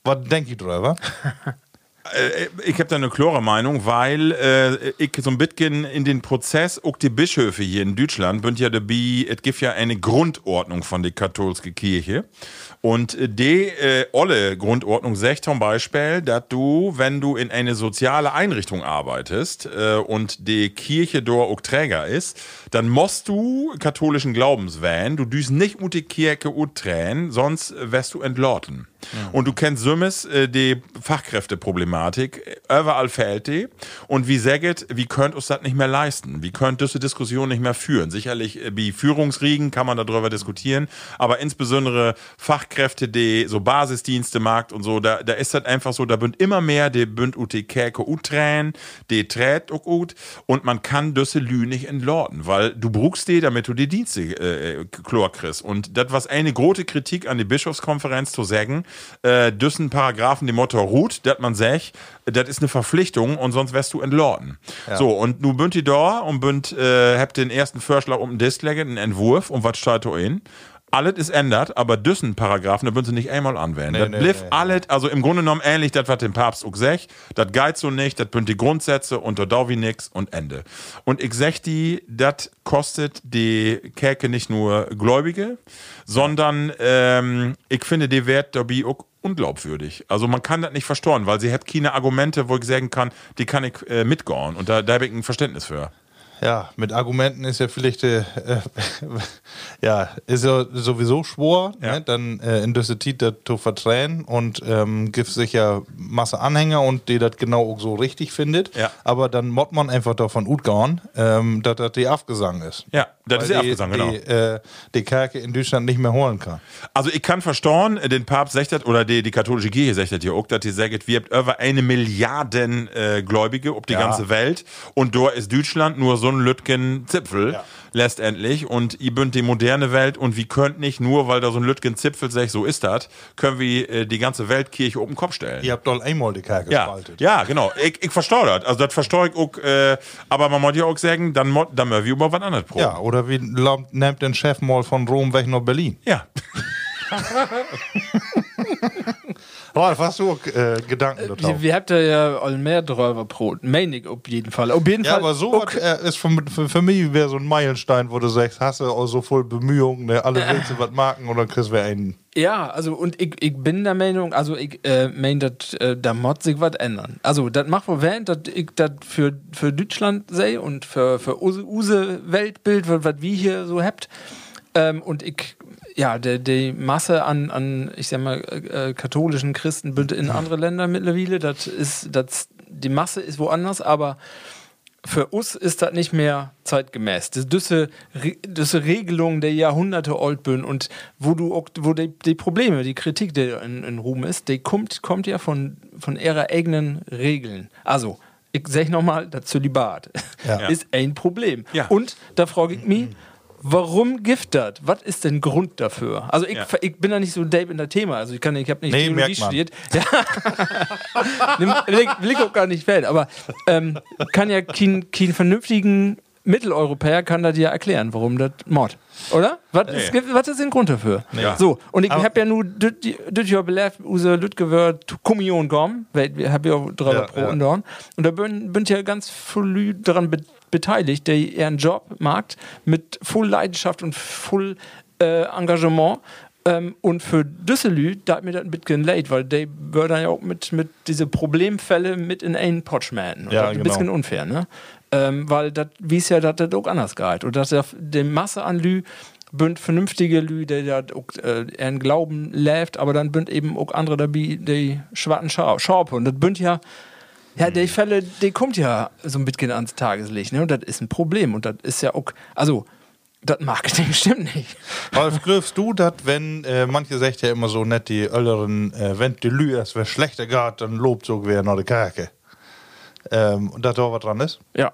Was denke ich drüber? Äh, ich habe da eine klare Meinung, weil äh, ich so ein bisschen in den Prozess, auch die Bischöfe hier in Deutschland, sind ja dabei, es gibt ja eine Grundordnung von der katholischen Kirche. Und äh, die äh, olle Grundordnung sagt zum Beispiel, dass du, wenn du in eine soziale Einrichtung arbeitest äh, und die Kirche dort auch Träger ist, dann musst du katholischen Glaubens wählen. Du düst nicht mit die Kirche uttränen, sonst wirst du entlauten. Und du kennst Summes äh, die Fachkräfteproblematik. Überall fehlt die. Und wie sagt, wie könnt uns das nicht mehr leisten? Wie könnt diese Diskussion nicht mehr führen? Sicherlich, äh, wie Führungsriegen kann man darüber diskutieren, aber insbesondere Fachkräfte, die so Basisdienste macht und so, da, da ist das einfach so, da bünd immer mehr, die bünd ut die Kerke utränen, die trät auch ut und man kann düsse Lü nicht entlauten, weil du brauchst die, damit du die Dienste äh, klar kriegst. Und das, was eine große Kritik an die Bischofskonferenz zu sagen, äh, düssen Paragraphen, die Motto ruht, dass man sagt, das ist eine Verpflichtung und sonst wärst du entlauten. So, und nu bünd die da und bünd, äh, habt den ersten Vorschlag um den Disk legen, einen Entwurf und was steht da in? Alles ist ändert, aber düssen Paragraphen, da bünd sie nicht einmal anwenden. das nee, bliff nee. alles, also im Grunde genommen ähnlich, das, was dem Papst auch sagt, das geht so nicht, das bünd die Grundsätze und da dau wie nix und Ende. Und ich sag die, das kostet die Kirche nicht nur Gläubige, sondern ähm, ich finde, die Wert dabei auch unglaubwürdig. Also man kann das nicht verstoren, weil sie hat keine Argumente, wo ich sagen kann, die kann ich äh, mitgehen. Und da, da habe ich ein Verständnis für. Ja, mit Argumenten ist ja vielleicht, äh, äh, ja, ist ja sowieso schwor, Ja. ne? dann äh, in diese Zeit zu vertränen und ähm, gibt sicher Masse Anhänger und die das genau auch so richtig findet. Ja. Aber dann mod man einfach davon utgehen, ähm, dass das die Abgesang ist. Ja, das ist die, Abgesang, genau. Die, äh, die Kerke in Deutschland nicht mehr holen kann. Also ich kann verstehen, äh, den Papst sagt das, oder die, die katholische Kirche sagt das ja auch, dass die sagt, wir habt über eine Milliarden äh, Gläubige auf die Ja. ganze Welt und da ist Deutschland nur so ein Lütgen Zipfel Ja. Letztendlich und ihr bünd die moderne Welt und wie könnt nicht nur, weil da so ein Lütgen Zipfel sagt, so ist das, können wir äh, die ganze Weltkirche den Kopf stellen. Ihr habt doch einmal die Ja, gespaltet. ja, genau. Ich, ich verstehe das. Also, das verstehe ich auch. Äh, aber man muss ja auch sagen, dann, mo- dann wir über was anderes proben. Ja, oder wie nimmt den Chef mal von Rom weg nach Berlin? Ja. Ralf, hast du äh, Gedanken dazu? Wir, wir habt ja all mehr drüber Brot. Meine ich auf jeden Fall. Auf jeden Ja, Fall. aber so was, äh, ist für, für, für mich wäre so ein Meilenstein, wo du sagst, hast du auch so voll Bemühungen, ne? alle willst du was machen und dann kriegst du einen. Ja, also und ich, ich bin der Meinung, also ich äh, mein, dass äh, da muss sich was ändern. Also das macht wohl Wert, dass ich das für, für Deutschland sehe und für, für use, use Weltbild, was was wir hier so habt. Ähm, und ich, ja, der, die Masse an, an, ich sag mal, äh, katholischen Christen in andere Länder mittlerweile, das ist, das, die Masse ist woanders, aber für uns ist das nicht mehr zeitgemäß. Das diese, Re- diese Regelung der Jahrhunderte alt bin und wo du auch, wo die, die Probleme, die Kritik, die in, in Ruhm ist, die kommt, kommt ja von, von ihrer eigenen Regeln. Also, ich sag nochmal, das Zölibat Ja. ist ein Problem. Ja. Und da frage ich mich, warum Gift das? Was ist denn Grund dafür? Also ich, Ja. ich bin da nicht so deep in der Thema. Also ich kann, ich habe nicht Nee, Theologie merkt man. studiert. Ja. Will, ich, will ich auch gar nicht werden, aber ähm, kann ja kein, kein vernünftigen Mitteleuropäer kann das ja erklären, warum das Mord. Oder? Was ist, gibt- was ist der Grund dafür? Ja. So, und ich habe ja nur das Jahr belebt, unser Lütgewer Kommunion gom, weil wir haben ja auch drei Ja, pro ja. und dorn. Und da bin, bin ja ganz viel daran be beteiligt, der ihren Job mag, mit voll Leidenschaft und voll äh, Engagement. Ähm, und für Düsselü, da hat mir das ein bisschen leid, weil die würden dann ja auch mit, mit diese Problemfälle mit in einen Pott schmähen. Und Ja, das ist ein genau. bisschen unfair, ne? Ähm, weil das, wie es ja, dass das auch anders geht. Und dass die Masse an Lü bünd vernünftige Lü, die da auch äh, ihren Glauben läft, aber dann bünd eben auch andere dabei, die schwarzen Schaupe. Und das bünd ja, ja, die Fälle, die kommt ja so ein bisschen ans Tageslicht, ne? Und das ist ein Problem. Und das ist ja auch, also, das Marketing stimmt nicht. Ralf, glaubst du, dass wenn, äh, manche sagt ja immer so nett, die älteren, äh, wenn die Lü es wer schlechter geht, dann lobt so wer nach der Kerke. Ähm, und dass da was dran ist? Ja.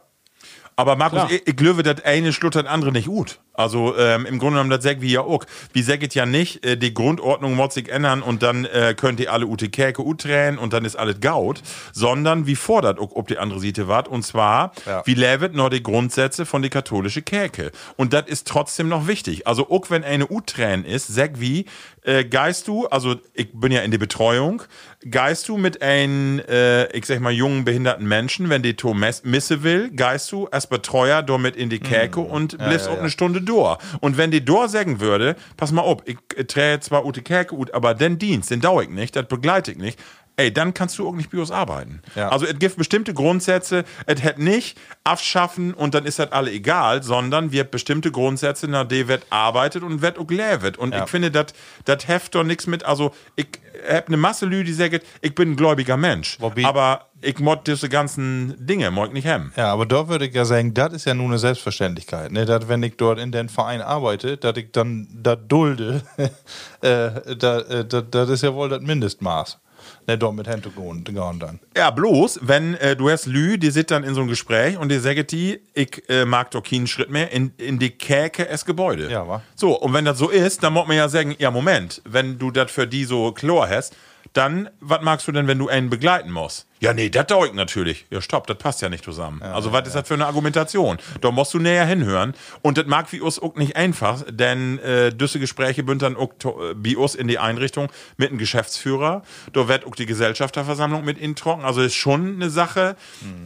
Aber Markus, ich, ich glaube, das eine schluttert das andere nicht gut. Also ähm, im Grunde genommen, das sagt wir ja auch. Wie sagt ja nicht, äh, die Grundordnung muss sich ändern und dann äh, könnt ihr alle ute Kerke utränen und dann ist alles gaut, sondern wie fordert auch, ob die andere Seite wart und zwar, Ja. wie levet noch die Grundsätze von der katholische Kerke. Und das ist trotzdem noch wichtig. Also auch wenn eine Uträn ist, sag wie, äh, geist du, also ich bin ja in der Betreuung, geist du mit einem, äh, ich sag mal, jungen behinderten Menschen, wenn die to misse will, geist du als Betreuer damit in die Kerke und bliffst ja, auch ja. eine Stunde durch. Und wenn die Dor sagen würde, pass mal auf, ich äh, trähe zwar ute ut, aber den Dienst, den dauer ich nicht, das begleite ich nicht. Ey, dann kannst du auch nicht Bios arbeiten. Ja. Also es gibt bestimmte Grundsätze, es hätte nicht abschaffen und dann ist das alle egal, sondern wir bestimmte Grundsätze, nach denen wird arbeitet und wird auch lebt. Und Ja. ich finde, das heft doch nichts mit, also ich hab eine Masse Lü, die sagt, ich bin ein gläubiger Mensch, Wobei- aber ich mod diese ganzen Dinge, mag ich nicht haben. Ja, aber da würde ich ja sagen, das ist ja nur eine Selbstverständlichkeit. Ne? Dass, wenn ich dort in den Verein arbeite, dass ich dann das dulde, äh, da, äh, das ist ja wohl das Mindestmaß. Ne, dort mit Händen gehen, gehen dann. Ja, bloß, wenn äh, du hast Lü, die sitzt dann in so einem Gespräch und die sagt die, ich äh, mag doch keinen Schritt mehr in, in die Käke es Gebäude. Ja, wa? So, und wenn das so ist, dann muss man ja sagen, ja, Moment, wenn du das für die so Chlor hast, dann, was magst du denn, wenn du einen begleiten musst? Ja, nee, das dauert natürlich. Ja, stopp, das passt ja nicht zusammen. also, was ist das für eine Argumentation? Da musst du näher hinhören. Und das mag wie uns auch nicht einfach, denn äh, düsse Gespräche bünd dann auch to- äh, wie uns in die Einrichtung mit einem Geschäftsführer. Da wird auch die Gesellschafterversammlung mit ihnen trocken. Also, ist schon eine Sache.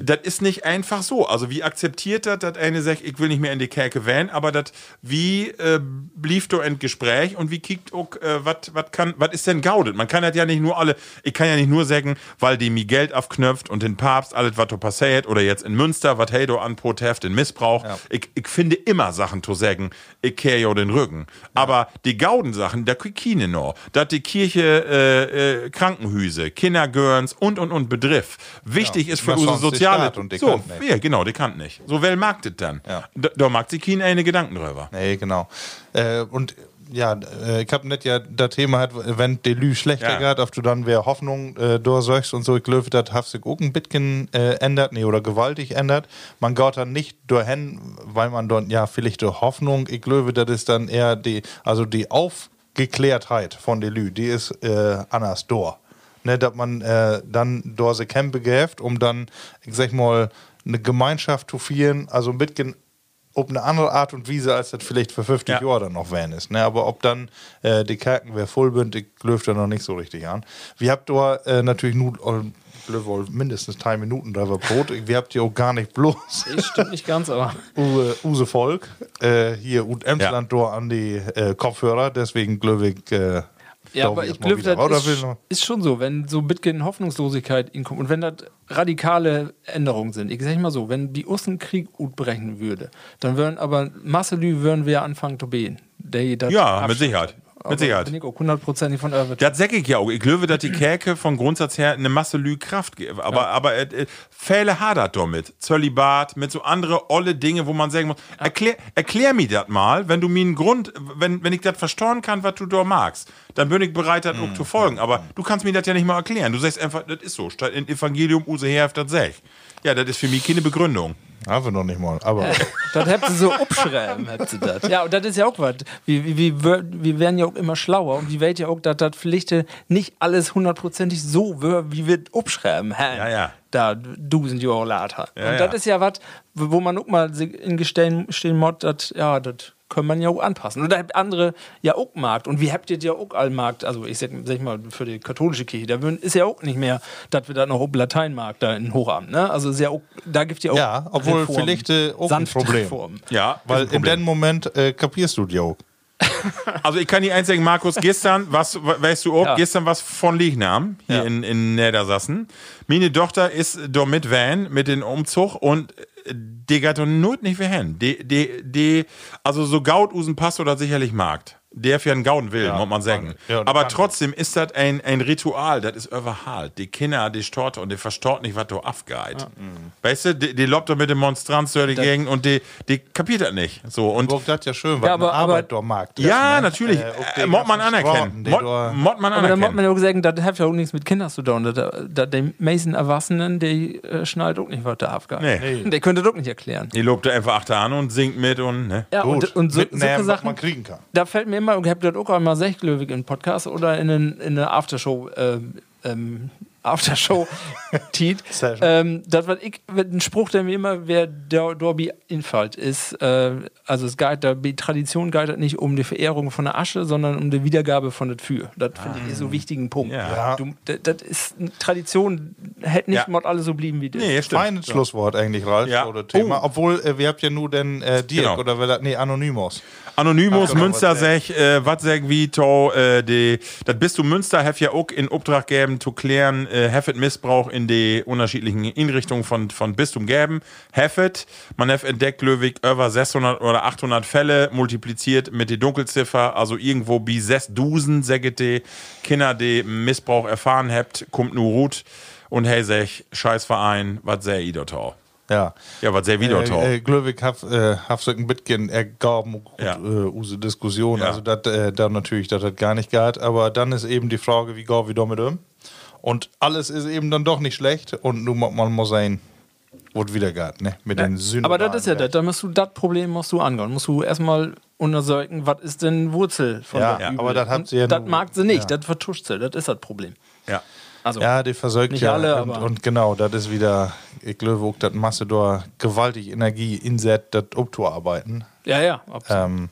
Das ist nicht einfach so. Also, wie akzeptiert das, dass eine sagt, ich will nicht mehr in die Kerke wählen, aber das, wie äh, blieb du ein Gespräch und wie kickt auch, äh, was kann, was ist denn gaudet? Man kann das ja nicht nur alle, ich kann ja nicht nur sagen, weil die mir Geld aufknöpft und den Papst alles, was da passiert, oder jetzt in Münster, was hey an Protest, den Missbrauch. Ich, ich finde immer Sachen zu sagen, ich kehre ja den Rücken. Aber die Gaudensachen, ich keine noch. Dass die Kirche, äh, äh, Krankenhüse, Kindergörns und, und, und Begriff. Wichtig ist für unsere soziale, und die so, ja, genau, die kann nicht. So, wer mag das dann? Ja. Da, da mag sich keine eine Gedanken drüber. Nee, genau. Äh, und ja, äh, ich hab nicht ja das Thema hat, wenn die Lü schlechter Ja. geht, ob du dann wer Hoffnung äh, durchsagst und so, ich glaube, das hat sich auch ein bisschen äh, ändert, nee, oder gewaltig ändert. Man geht dann nicht dahin, weil man dann, ja, vielleicht durch Hoffnung, ich glaube, das ist dann eher die, also die Aufgeklärtheit von der Lü, die ist äh, anders da. Ne, dass man äh, dann dort se Campe gäft, um dann, ich sag mal, eine Gemeinschaft zu führen, also ein bisschen auf eine andere Art und Weise, als das vielleicht für 50 Ja. Jahre dann noch wären ist. Ne? Aber ob dann äh, die Kerken wer voll sind, ich glaube da noch nicht so richtig an. Wir habt da äh, natürlich nur äh, mindestens drei Minuten drüber Brot. Wir habt ja auch gar nicht bloß Ich stimmt nicht ganz, aber. Use, Use Volk äh, hier und Emsland da an die äh, Kopfhörer. Deswegen glaube ich, äh, Ja, aber ich glaube, das ist, ist schon so, wenn so Bitcoin Hoffnungslosigkeit ihn kommt und wenn das radikale Änderungen sind. Ich sag mal so, wenn die Ussen Krieg gut berechnen würde, dann würden aber Masselü würden wir anfangen zu beten. Ja, mit abschaltet. Sicherheit. Mit Sicherheit. Bin ich auch hundertprozentig von Irwin. Das sag ich ja auch. Ich glaube, dass die Kerke von Grundsatz her eine Masse Lü Kraft geben. Aber, aber äh, äh, Fälle hadert damit. Zölibat, mit so andere olle Dinge, wo man sagen muss, erklär, erklär mir das mal, wenn du mir einen Grund, wenn, wenn ich das verstauen kann, was du da magst, dann bin ich bereit, das auch zu folgen. Aber du kannst mir das ja nicht mal erklären. Du sagst einfach, das ist so. Statt in Evangelium Use Herf, das sag ich. Ja, das ist für mich keine Begründung. Haben wir noch nicht mal. Aber Das habt ihr so abschreiben, habt ihr das. Ja, und das ist ja auch was. Wir, wir, wir, wir werden ja auch immer schlauer und die Welt ja auch, dass das vielleicht nicht alles hundertprozentig so wird, wie wir abschreiben. Ja, ja. Da, du sind ja auch later. Ja, und ja. das ist ja was, wo man auch mal in Gestehen stehen muss, das, ja, das können man ja auch anpassen. Und da habt andere ja auch Markt. Und wie habt ihr ja auch all Markt? Also ich sag, sag ich mal, für die katholische Kirche, da ist ja auch nicht mehr, dass wir da noch Lateinmarkt da in Hochamt, ne? Also ist ja auch, da gibt es ja auch Ja, obwohl Reformen, vielleicht, äh, auch ein Problem. Reformen. Ja, weil ein in Problem. dem Moment äh, kapierst du die auch. Also ich kann die eins sagen, Markus, gestern, was, weißt du auch, Ja. gestern was von Lignam hier Ja. in, in Niedersassen. Meine Tochter ist da mit Van, mit dem Umzug und die geht not nicht mehr hin. Die, die, die, also so Gaut usen Pass oder sicherlich Markt. Der für einen Gauden will, muss man sagen. ja, Aber trotzdem ist das ein, ein Ritual, das ist überhalt. Die Kinder, die storten und die verstort nicht, was da abgeht. Weißt du, die, die lobt doch mit dem Monstranz durch die Gegend und die, die kapiert das nicht. So, und das ja schön, was Ja, aber- Arbeit aber- dort mag. ja, natürlich. Äh, Äh, Mod man anerkennen. Mod, Mod man Aber da muss anerkennen. man ja auch sagen, das hat ja auch nichts mit Kindern zu tun. Die meisten Erwachsenen, die äh, schnallt auch nicht, was da abgeht. Nee. Der könnte das auch nicht erklären. Die lobt da einfach achter an und singt mit und, ne? Ja, Gut, und, und so, mitnehmen, solche was Sachen, man kriegen kann. da fällt mir immer, ich habe das auch einmal sechglöwig im Podcast oder in, einen, in eine Aftershow, ähm, ähm, Aftershow Tiet. Ähm, das was ich, ein Spruch, der mir immer, wer der Dorby infällt, ist, äh, also es geht da, die Tradition geht das nicht um die Verehrung von der Asche, sondern um die Wiedergabe von der Für. Das finde ich ist so wichtigen Punkt. Ja. Du, das, das ist eine Tradition, hätte nicht Ja. mod alles so blieben wie das. Nee, stimmt. Feines Schlusswort eigentlich, Ralf, Ja. oder Thema. Oh. Obwohl, äh, wir habt ja nur den äh, Dirk, Genau. oder wer nee, Anonymous. Anonymous, Ach, Münster sech, äh, wat sag wie to, äh, de, das bist du Münster, hef ja auch in Auftrag geben, zu klären, äh, heffet Missbrauch in die unterschiedlichen Inrichtungen von, von Bistum geben. Heffet, man hef entdeckt, Löwig, über 600 oder 800 Fälle multipliziert mit der Dunkelziffer, also irgendwo bi 6000, säget die Kinder, die Missbrauch erfahren habt, kommt nur Ruth und hey, sech, Scheißverein, wat sehr i dort auch. Ja. Ja, wat sehr wieder tau. Äh, äh, Glöwig hat äh, so ein bisschen ergaben, Ja. äh, unsere Diskussion. Ja. Also, das äh, da natürlich, das hat gar nicht gehabt. Aber dann ist eben die Frage, wie gehen wir damit um? Und alles ist eben dann doch nicht schlecht. Und nun muss man muss sein, wird wieder gehabt, ne? Mit den Sünden. Aber das ist ja das. Da musst du das Problem musst du angehen. Musst du erstmal untersuchen, was ist denn Wurzel von Ja, ja, aber das habt ihr ja Das nur- mag sie nicht, ja. das vertuscht sie, das ist das Problem. Ja. Also, Ja, die versorgt Nicht ja. alle, und, und genau, das ist wieder, ich glaube auch, dass Masse da gewaltig Energie inset, das abzuarbeiten. ja, ja, absolut. Ähm,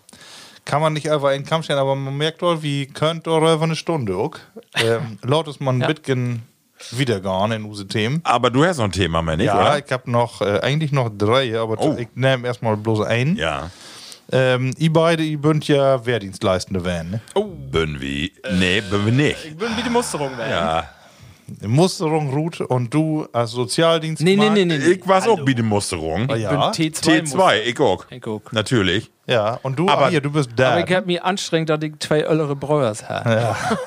kann man nicht einfach in den Kamm stellen, aber man merkt doch, wie könnt ihr einfach eine Stunde. Ähm, laut ist man ein Ja. bisschen wiedergegangen in unsere Themen. Aber du hast noch ein Thema, mehr nicht, Ja, oder? ich habe noch, äh, eigentlich noch drei, aber Oh. ich nehme erstmal bloß ein. Ja. Ähm, ihr beide, ihr bünd ja Wehrdienstleistende werden, ne? Bin wie? Nee, bin wir nicht. Ich bin wie die Musterung werden. Ja. Musterung, Ruth und du als Sozialdienst. Nee, nee, nee, nee. nee. Ich war's auch bei der Musterung. Ah, Ich ja. bin T2. T2, ich auch. Ich auch. Natürlich. Ja, und du, Aber- hier, du bist da. Aber ich hab mich anstrengt, dass ich zwei ältere Brüders habe.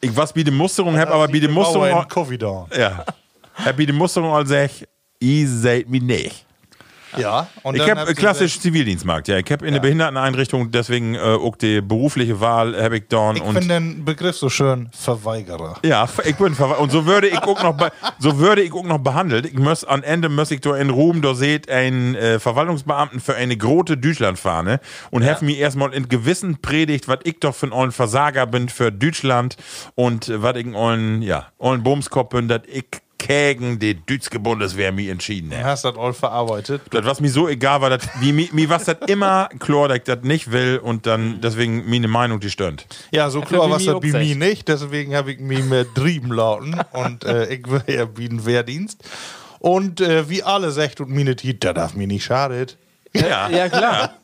Ich was bei der Musterung hab, aber bei der Musterung. Musterung. Coffee da. Ja. Hab bei der Musterung all sag, ihr seid mir nicht. Ja, und Ich habe ihr klassisch Zivildienstmarkt, ja. Ich habe in der Behinderteneinrichtung, deswegen äh, auch die berufliche Wahl habe ich dann Ich finde den Begriff so schön, Verweigerer. ja, ich bin verwe- und so würde ich auch noch so würde ich auch noch behandelt. Ich muss am Ende muss ich da in Ruhm, da seht ein äh, Verwaltungsbeamten für eine große Deutschlandfahne und have mir erstmal in Gewissen predigt, was ich doch für ein ollen Versager bin für Deutschland und äh, was ich einen ja, ollen Bumskopf bin, dass ich gegen die deutsche Bundeswehr mir entschieden Du hast das all verarbeitet. Das, was mir so egal war, das, wie, mir, mir was das immer klar, dass ich das nicht will und dann deswegen meine Meinung, die stimmt. Ja, so klar was mich das bei mir nicht, deswegen habe ich mich mehr drüben lauten und äh, ich will ja bieten Wehrdienst. Und äh, wie alle sagt und meine Tiet, da darf mir nicht schadet. Ja, Ja, klar.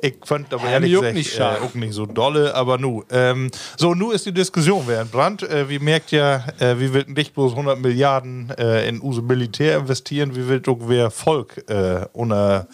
Ich fand aber Ja, ehrlich auch gesagt nicht äh, auch nicht so dolle, aber nu. Ähm, so, nu ist die Diskussion während Brand. Äh, wie merkt ja, äh, wie will nicht bloß 100 Milliarden äh, in unser Militär investieren, wie will doch wer Volk äh, ohne,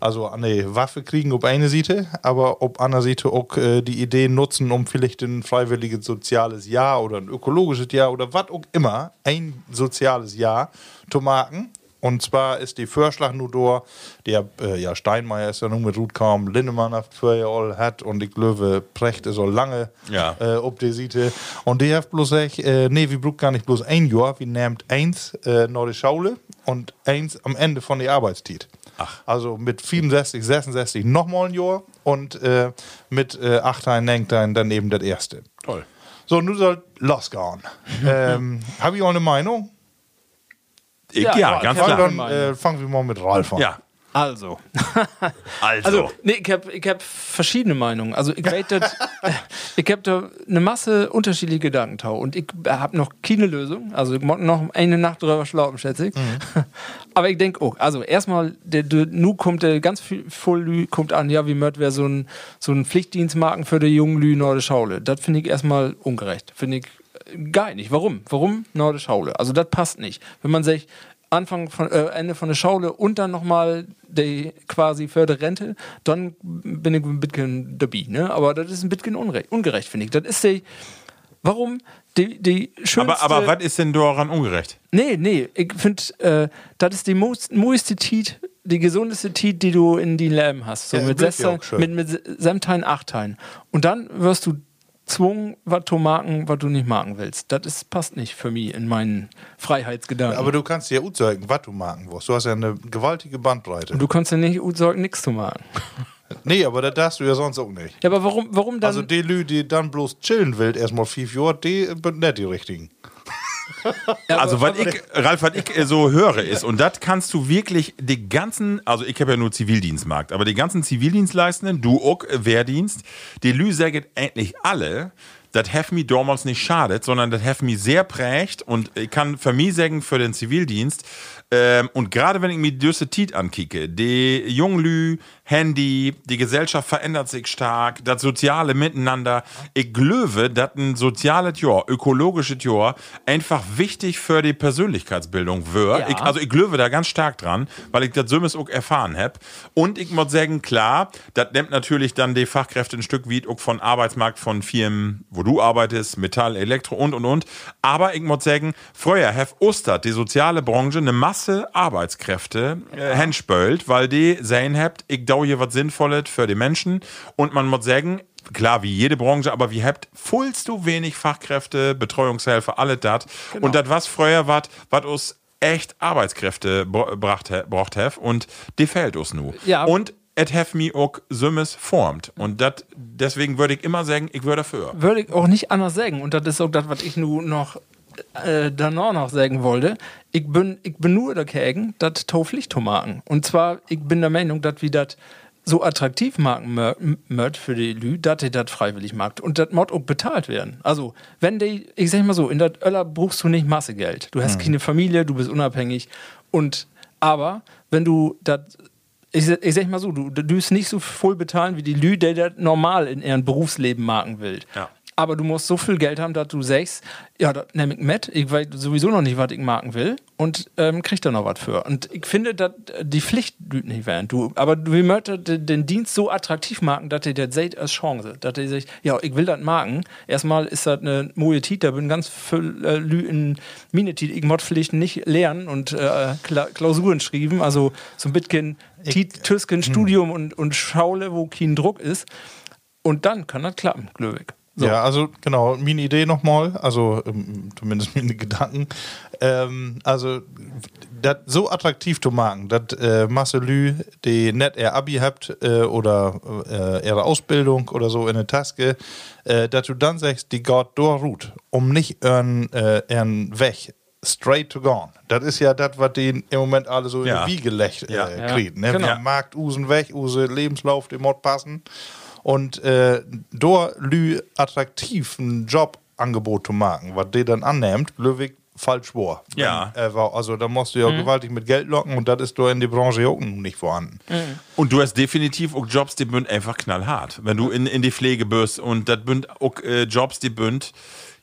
also an die Waffe kriegen, ob eine Seite, aber ob andere Seite auch äh, die Idee nutzen, um vielleicht ein freiwilliges soziales Jahr oder ein ökologisches Jahr oder was auch immer, ein soziales Jahr zu machen. Und zwar ist die Vorschlag nur da, der äh, ja, Steinmeier ist ja nun mit Ruth kaum, Lindemann hat vorher all hat und ich glaube, Precht ist auch lange Ja. äh, ob die Seite. Und die hat bloß gesagt, äh, nee, wir brauchen gar nicht bloß ein Jahr, wir nehmen eins äh, nach der Schaule und eins am Ende von der Arbeitszeit. Ach. Also mit 65, 66 nochmal ein Jahr und äh, mit äh, 8 ein, 9 ein dann eben das erste. Toll. So, nun soll losgehen. ähm, Habe ich auch eine Meinung? Ich, ja, Ja, ganz klar. dann- äh, fangen wir mal mit Ralf an. Ja, Also. also. Also, nee, ich habe ich hab verschiedene Meinungen. Also, ich dat- ich habe da eine Masse unterschiedliche Gedankentau und ich habe noch keine Lösung. Also, ich muss noch eine Nacht drüber schlafen, schätze ich. Aber ich denke auch, also erstmal, der, der, nu kommt der ganz viel voll Lü kommt an, ja, wie möcht wäre so ein, so ein Pflichtdienstmarken für die jungen Lü Norde Schaule. Das finde ich erstmal ungerecht. Finde ich geil nicht. Warum? Warum Norde Schaule? Also, das passt nicht. Wenn man sich Anfang von äh, Ende von der Schaule und dann nochmal die quasi Förderrente, dann bin ich ein bisschen dabei, ne? Aber das ist ein bisschen unrecht, ungerecht, finde ich. Das ist die, warum die, die schönste... aber, aber was ist denn daran ungerecht? Nee, nee, ich finde, äh, das ist die most- mooiste Tiet, die gesundeste Tiet, die du in die Leben hast. So Ja, mit, schön. mit, mit Semteilen, Achtteilen. Und dann wirst du zwungen, was du machen, was du nicht machen willst. Das ist, passt nicht für mich in meinen Freiheitsgedanken. Aber du kannst ja gut sagen, was du machen willst. Du hast ja eine gewaltige Bandbreite. du kannst ja nicht gut sagen, nichts zu machen. nee, aber das darfst du ja sonst auch nicht. Ja, aber warum, warum dann? Also die Lü, die dann bloß chillen will, erstmal fünf Jahre, die sind nicht die richtigen. Ja, Also, was ich, Ralf, was ich äh, so höre, ist, und das kannst du wirklich die ganzen, also ich habe ja nur Zivildienstmarkt, aber die ganzen Zivildienstleistenden, du auch äh, Wehrdienst, die Lü sagen endlich alle, das hat mich damals nicht schadet, sondern das hat mich sehr prägt und ich kann für mich sagen, für den Zivildienst, ähm, und gerade wenn ich mir diese Tiet ankicke, die Junglü, Handy, die Gesellschaft verändert sich stark, das soziale Miteinander. Ich glaube, dass ein soziales Jahr, ökologisches Jahr einfach wichtig für die Persönlichkeitsbildung wird. Ja. Ich, also ich glaube da ganz stark dran, weil ich das Sümmes auch erfahren habe. Und ich muss sagen, klar, das nimmt natürlich dann die Fachkräfte ein Stück weit auch von Arbeitsmarkt von Firmen, wo du arbeitest, Metall, Elektro und und und. Aber ich muss sagen, früher hat Ostert, die soziale Branche, eine Masse Arbeitskräfte äh, henspölt, weil die sehen habt, ich dau hier was Sinnvolles für die Menschen. Und man muss sagen, klar, wie jede Branche, aber wie habt vollst du wenig Fachkräfte, Betreuungshelfer, alles das. Und das was früher was, was uns echt Arbeitskräfte bracht, braucht have und die fehlt uns nu. Ja. Und et have me auch Sümmes formt. Und dat, deswegen würde ich immer sagen, ich würde dafür. würde ich auch nicht anders sagen. Und das ist auch das, was ich nur noch äh, danach noch sagen wollte. Ich bin, ich bin nur dagegen, das Tauflicht zu machen. Und zwar, ich bin der Meinung, dass wir das so attraktiv machen mö- möcht für die Lü, dass die das freiwillig macht. Und das muss auch bezahlt werden. Also, wenn die, ich sag mal so, in der Öller brauchst du nicht Massegeld. Du hast keine Familie, du bist unabhängig. Und, aber, wenn du das ich, ich sag mal so, du, du bist nicht so voll bezahlen wie die Lü, der das normal in ihrem Berufsleben machen will. Ja. Aber du musst so viel Geld haben, dass du sagst, ja, das nehme ich mit, ich weiß sowieso noch nicht, was ich machen will und ähm, krieg da noch was für. Und ich finde, dass äh, die Pflicht nicht werden. Du, aber du möchtest den, Dienst so attraktiv machen, dass ihr das seht als Chance. Dass ihr sagt, ja, ich will das machen. Erstmal ist das eine neue Tit, da bin ganz viel äh, Lü in meine Tit, ich mod Pflichten nicht lernen und äh, Kla Klausuren schreiben. Also so ein bisschen Tüsken, Studium und, und Schaule, wo kein Druck ist. Und dann kann das klappen, Glöwig. So. Ja, also genau, meine Idee nochmal, also ähm, zumindest meine Gedanken. Ähm, also, das so attraktiv zu machen, dass äh, Masse Lü, die nicht ihr Abi habt äh, oder äh, ihre Ausbildung oder so in der Taske, äh, dass du dann sagst, die durch Route, um nicht ihren, äh, ihren Weg straight to gone. Das ist ja das, was die im Moment alle so Ja. in die Wiege legt, Ja. äh, Ja. kriegen. Ne? Genau. Genau. Markt, Usen weg, Use Lebenslauf, dem Mod passen. Und äh, dort lü attraktiv ein Jobangebot zu machen, was der dann annimmt, Löwig falsch war. Ja. Wenn, äh, war- also da musst du ja gewaltig mit Geld locken und das ist doch in der Branche auch nicht vorhanden. Und du hast definitiv auch Jobs, die bünd einfach knallhart. Wenn du in, in die Pflege bist und das bünd auch äh, Jobs, die bünd,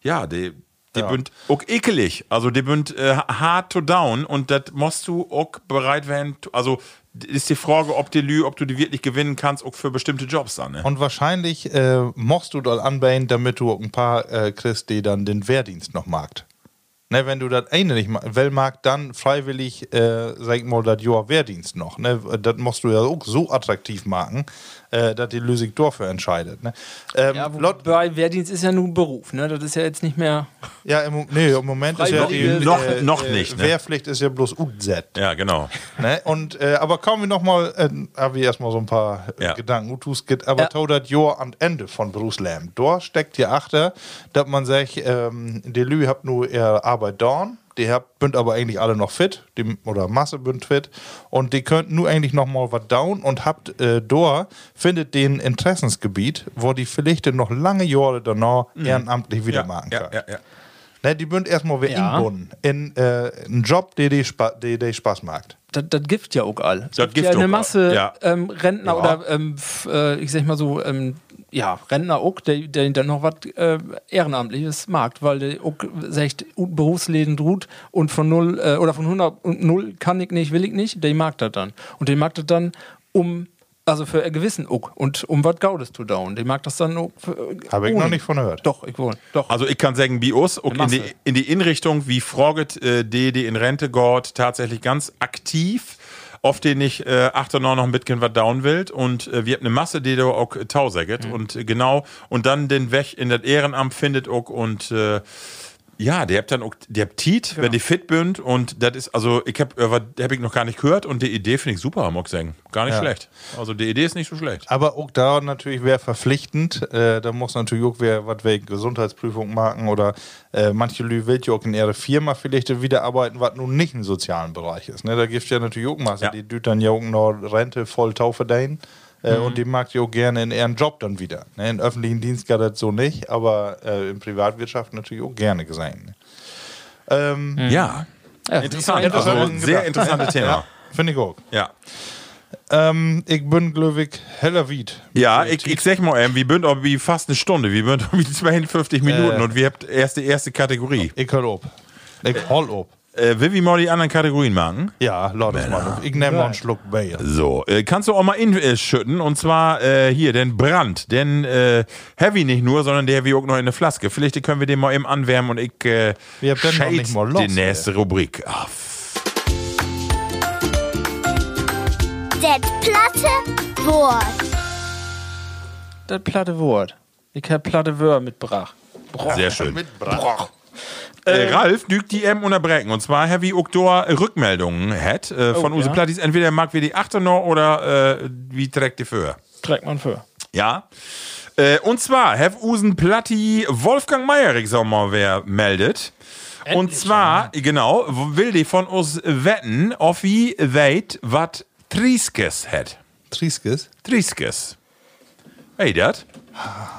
ja, die, die Ja. bünd auch ekelig. Also die bünd äh, hard to down und das musst du auch bereit werden. Also ist die Frage, ob die Lü, ob du die wirklich gewinnen kannst, auch für bestimmte Jobs dann. Ne? Und wahrscheinlich äh, musst du dort anbauen, damit du auch ein paar äh, kriegst, die dann den Wehrdienst noch magst. Ne, wenn du das eine nicht will, mag, dann freiwillig, äh, sag ich mal, das Jahr Wehrdienst noch. Ne? Das musst du ja auch so attraktiv machen, äh, dass die Lösung dafür entscheidet. Ne? Ähm, Ja, wobei Wehrdienst ist ja nur ein Beruf, ne? Das ist ja jetzt nicht mehr. Ja, im, nee, im Moment ist ja die Noch- noch nicht, ne? Wehrpflicht ist ja bloß UZ. Ja, genau. Ne? Und, äh, aber kommen wir nochmal, äh, habe ich erstmal so ein paar äh, Ja. Gedanken. Utus geht aber Ja. das Jahr am Ende von Berufsleben. Da steckt hier achter, dass man sagt, ähm, die Lü habt nur ihre Arbeit da. Die habt, bünd aber eigentlich alle noch fit, die, oder Masse bünd fit. Und die könnt nur eigentlich noch mal was down und habt äh, da, findet den Interessensgebiet, wo die vielleicht noch lange Jahre danach ehrenamtlich wieder Ja, machen ja, kann. ja, ja. Ne, die bünd erstmal wieder Ja. inbunden in äh, einen Job, der die, Spa Spaß macht. Das, das gibt ja auch all. Es Das gibt ja eine auch Masse ja. ähm, Rentner Ja. oder ähm, äh, ich sag mal so, ähm, ja, Rentner auch, der, der dann noch was äh, Ehrenamtliches mag, weil der auch sagt, Berufsleben ruht und von null äh, oder von 100 und null kann ich nicht, will ich nicht, der mag das dann. Und der mag das dann um, also für ein Gewissen auch und um was Gaudes zu down. Der mag das dann auch. für- Habe ich ohne. noch nicht von gehört. Doch, ich wohl. Doch. Also ich kann sagen, uns, auch in die, in die Inrichtung, wie Froget, äh, die, die in Rente geht, tatsächlich ganz aktiv, oft den ich äh, achter noch noch ein bisschen was down will. Und äh, wir haben eine Masse, die da auch äh, tausäget. Mhm. und äh, genau, und dann den Weg in das Ehrenamt findet auch und äh, ja, der habt dann auch, der Tiet, wenn die fit bünd und das ist, also ich hab, äh, was hab ich noch gar nicht gehört und die Idee finde ich super, muss ich sagen. Gar nicht Ja. schlecht. Also die Idee ist nicht so schlecht. Aber auch da natürlich wäre verpflichtend. Äh, da muss natürlich auch wer was wegen Gesundheitsprüfung machen oder äh, manche Lü will ja auch in ihre Firma vielleicht wieder arbeiten, was nun nicht im sozialen Bereich ist. Ne? Da gibt es ja natürlich auch Masse, Ja. die düt dann ja auch noch Rente voll Tau verdienen. Äh, Und die mag ja auch gerne in ihren Job dann wieder. Ne? In öffentlichen Dienst gar das so nicht, aber äh, in Privatwirtschaft natürlich auch gerne gesehen. Ne? Ähm, Ja. Ja, Interessant. das ist Also Interessant sehr interessantes Thema. Finde ich auch. Ja. Ähm, ich bin glücklich heller Wied. Ja, ich, ich sag mal, ähm, wir sind auch wie fast eine Stunde. Wir sind wie 52 Minuten Äh. und wir habt erst die erste Kategorie. Ich hör ob. Ich hol ob. Äh, will wir mal die anderen Kategorien machen? Ja, es mal. Ich nehme noch einen Schluck Bier. So, äh, kannst du auch mal inschütten und zwar äh, hier den Brand, den äh, Heavy nicht nur, sondern der wie auch noch in der Flaske. Vielleicht können wir den mal eben anwärmen und ich äh, Wir shade nicht mal los, die nächste Rubrik. Ah, Das platte Wort. das platte Wort. Ich hab platte Wörter mitgebracht. sehr schön. Mit Brach. Äh, Ralf dügt die M unterbrechen. Und zwar Heavy Oktor Rückmeldungen hat äh, von Oh, unseren ja. Plattis. Entweder mag wir die 8 noch oder äh, wie trägt die für? Trägt man für. Ja. Äh, und zwar, have Usen Platti Wolfgang Meyerig, mal, wer meldet. und zwar, genau, will die von uns wetten, ob wie weit wat Trieskes hat. Trieskes. Trieskes. Ey, dat?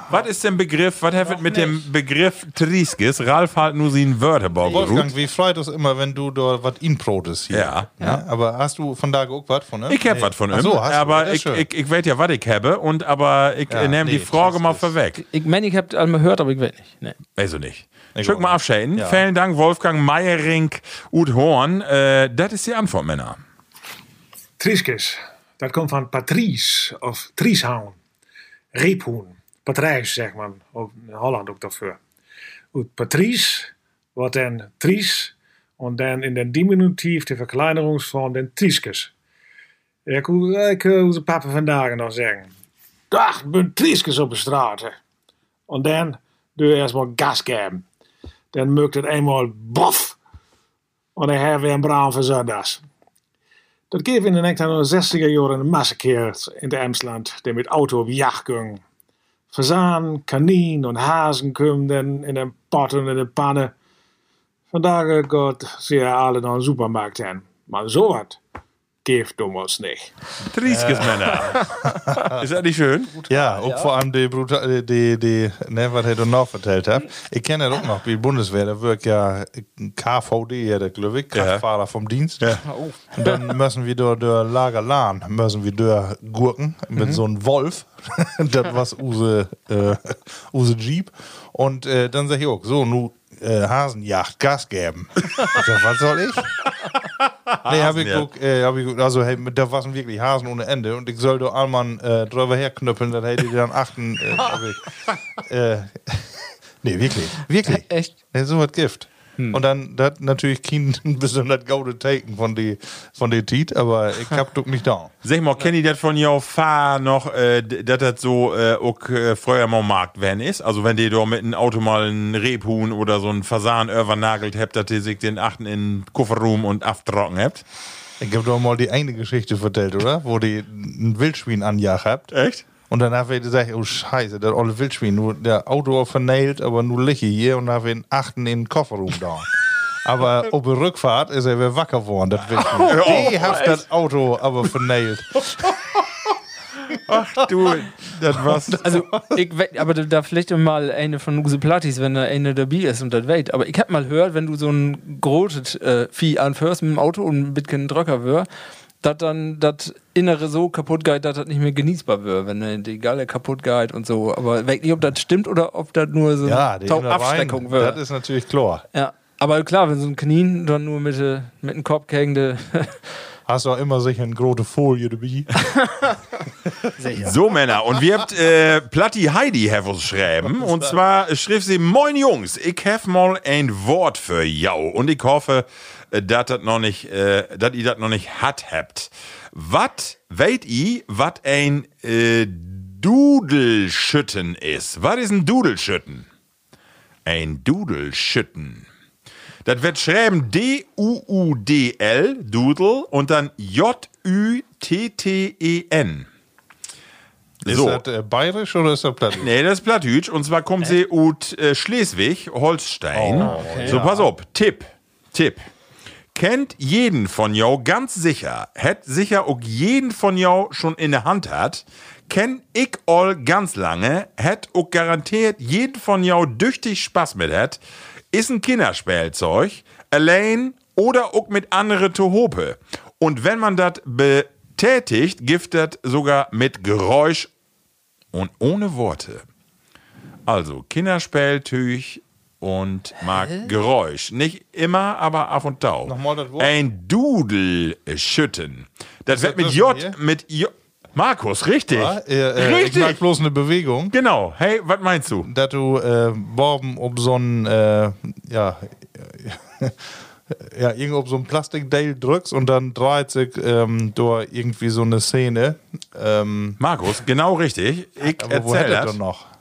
Was ist denn Begriff, was hat mit dem Begriff Trieskes? Ralf halt nur sie ein Wörterbaum Wolfgang, wie freut es immer, wenn du da was inprotest hier. Ja. ja. Aber hast du von da auch was von ihm? Ich hab was von ihm, so, hast du, aber das ich, schön. ich, ich weiß ja, was ich habe, und aber ich Ja, nehme die nee, Frage mal vorweg. Ich meine, ich hab einmal gehört, aber ich weiß nicht. Nee. Weiß ich nicht. Ich Schick mal nicht. abschäden. Ja. Vielen Dank, Wolfgang Meiering, Ut Horn. Äh, das ist die Antwort, Männer. Trieskes, dat komt van Patrice of Trieshoun. Reephoen. Patrijs, zegt man. Ook in Holland ook daarvoor. Uit Patrice wordt dan Tries. En dan in den diminutief de verkleinerungsvorm den Trieskes. Ik, hoe- onze papa vandaag nog zeggen. Dag, ben Trieskes op de straat. hè." En dan doe je eerst maar gas geven. Dan mukt het eenmaal bof. En dan hebben we een bruin van zondags. Dat geeft in de 1960er jaren een massakeer in de Emsland, die met auto op jacht. Fazaan, kanien en hazen kwamen in een pot en in de pannen. Vandaag gaat ze alle naar een supermarkt heen. Maar zo wat geeft ons niet. Trieskes, Männer. ist das nicht schön? Ja, auch vor allem die, Bruta die, die, die ne, was er noch vertellt hat. Ich kenne das auch noch, wie Bundeswehr, da wirkt ja KVD, ja, der ich, Kraftfahrer vom Dienst. Ja. Und dann müssen wir durch der Lager Lahn, müssen wir durch Gurken mit so einem Wolf. das was use, äh, use Jeep. Und äh, dann sag ich auch, so, nu äh, Hasenjagd, Gas geben. ich sag, was soll ich? Nee, hab ich, guck, äh, hab ich guck, also hey, da waren wirklich Hasen ohne Ende und ich soll doch einmal äh, drüber herknüppeln, dann hätte ich dann achten. Äh, ich, äh, nee, wirklich, wirklich. Echt? Nee, so was Gift. Und dann das natürlich kein besonders gaude Taken von die von die Tiet, aber ich hab doch nicht da. Sag mal, kennt ihr das von jou Fahr noch, äh, dass das so äh, auch äh, früher mal Markt werden ist? Also wenn die da mit einem Auto mal einen Rebhuhn oder so einen Fasan übernagelt habt, dass ihr sich den achten in den Kofferraum und abtrocken habt? Ich hab doch mal die eine Geschichte vertellt, oder? Wo die ein Wildschwein anjagt habt. Echt? Und dann haben wir gesagt, oh Scheiße, das olle Wildschwein, nur der Auto vernäht, aber nur liege hier und wir ihn achten in den Kofferraum da. Aber auf der Rückfahrt ist er wieder wacker geworden, das Wildschwein. Die hat das Auto aber vernäht. Du, das war's. Also, ich we- aber da, vielleicht mal eine von Use Plattis, wenn da eine dabei ist und das weht. Aber ich hab mal gehört, wenn du so ein großes äh, Vieh anfährst mit dem Auto und ein bisschen Dröcker wird, dass dann das Innere so kaputt geht, dass das nicht mehr genießbar wird, wenn dann die Galle kaputt geht und so. Aber ich weiß nicht, ob das stimmt oder ob das nur so Ja, eine Abschreckung wird. das ist natürlich klar. Ja. Aber klar, wenn so ein Kanin dann nur mit, äh, mit dem Kopf hängende. Hast du auch immer sicher eine große Folie dabei. So, Männer, und wir habt äh, Platti Heidi uns schreiben. Und zwar schrieb sie: Moin Jungs, ich hab mal ein Wort für jou. Und ich hoffe, äh, dass das noch nicht, äh, dass ihr das noch nicht hat habt. Was weet ihr, was ein äh, Dudelschütten ist? Was ist ein Dudelschütten? Ein Dudelschütten. Das wird schreiben D-U-U-D-L, Dudel, und dann J-U-T-T-E-N. Ist So. das äh, bayerisch oder ist das platt? Nee, das ist Plattdeutsch. Und zwar kommt sie aus äh, Schleswig, Holstein. so, pass auf. Tipp. Tipp. Kennt jeden von jou ganz sicher, hätt sicher auch jeden von jou schon in der Hand hat, kenn ich all ganz lange, hätt auch garantiert jeden von jou düchtig Spaß mit hat, ist ein Kinderspielzeug, allein oder auch mit andere Tohope. Und wenn man das betätigt, das sogar mit Geräusch und ohne Worte. Also Kinderspieltüch und mag Geräusch. Nicht immer, aber ab und tau. Nochmal das Wort. Ein Dudelschütten. Das wird mit J, hier? mit J. Markus, richtig. Ja, äh, äh, ich richtig. mag bloß eine Bewegung. Genau. Hey, was meinst du? dass du äh, Borben ob so ein äh, ja ja irgendwo auf so ein Plastikteil drückst und dann dreht sich ähm, durch irgendwie so eine Szene. Ähm, Markus, genau richtig. Ich aber wo erzähl hätte das. er noch?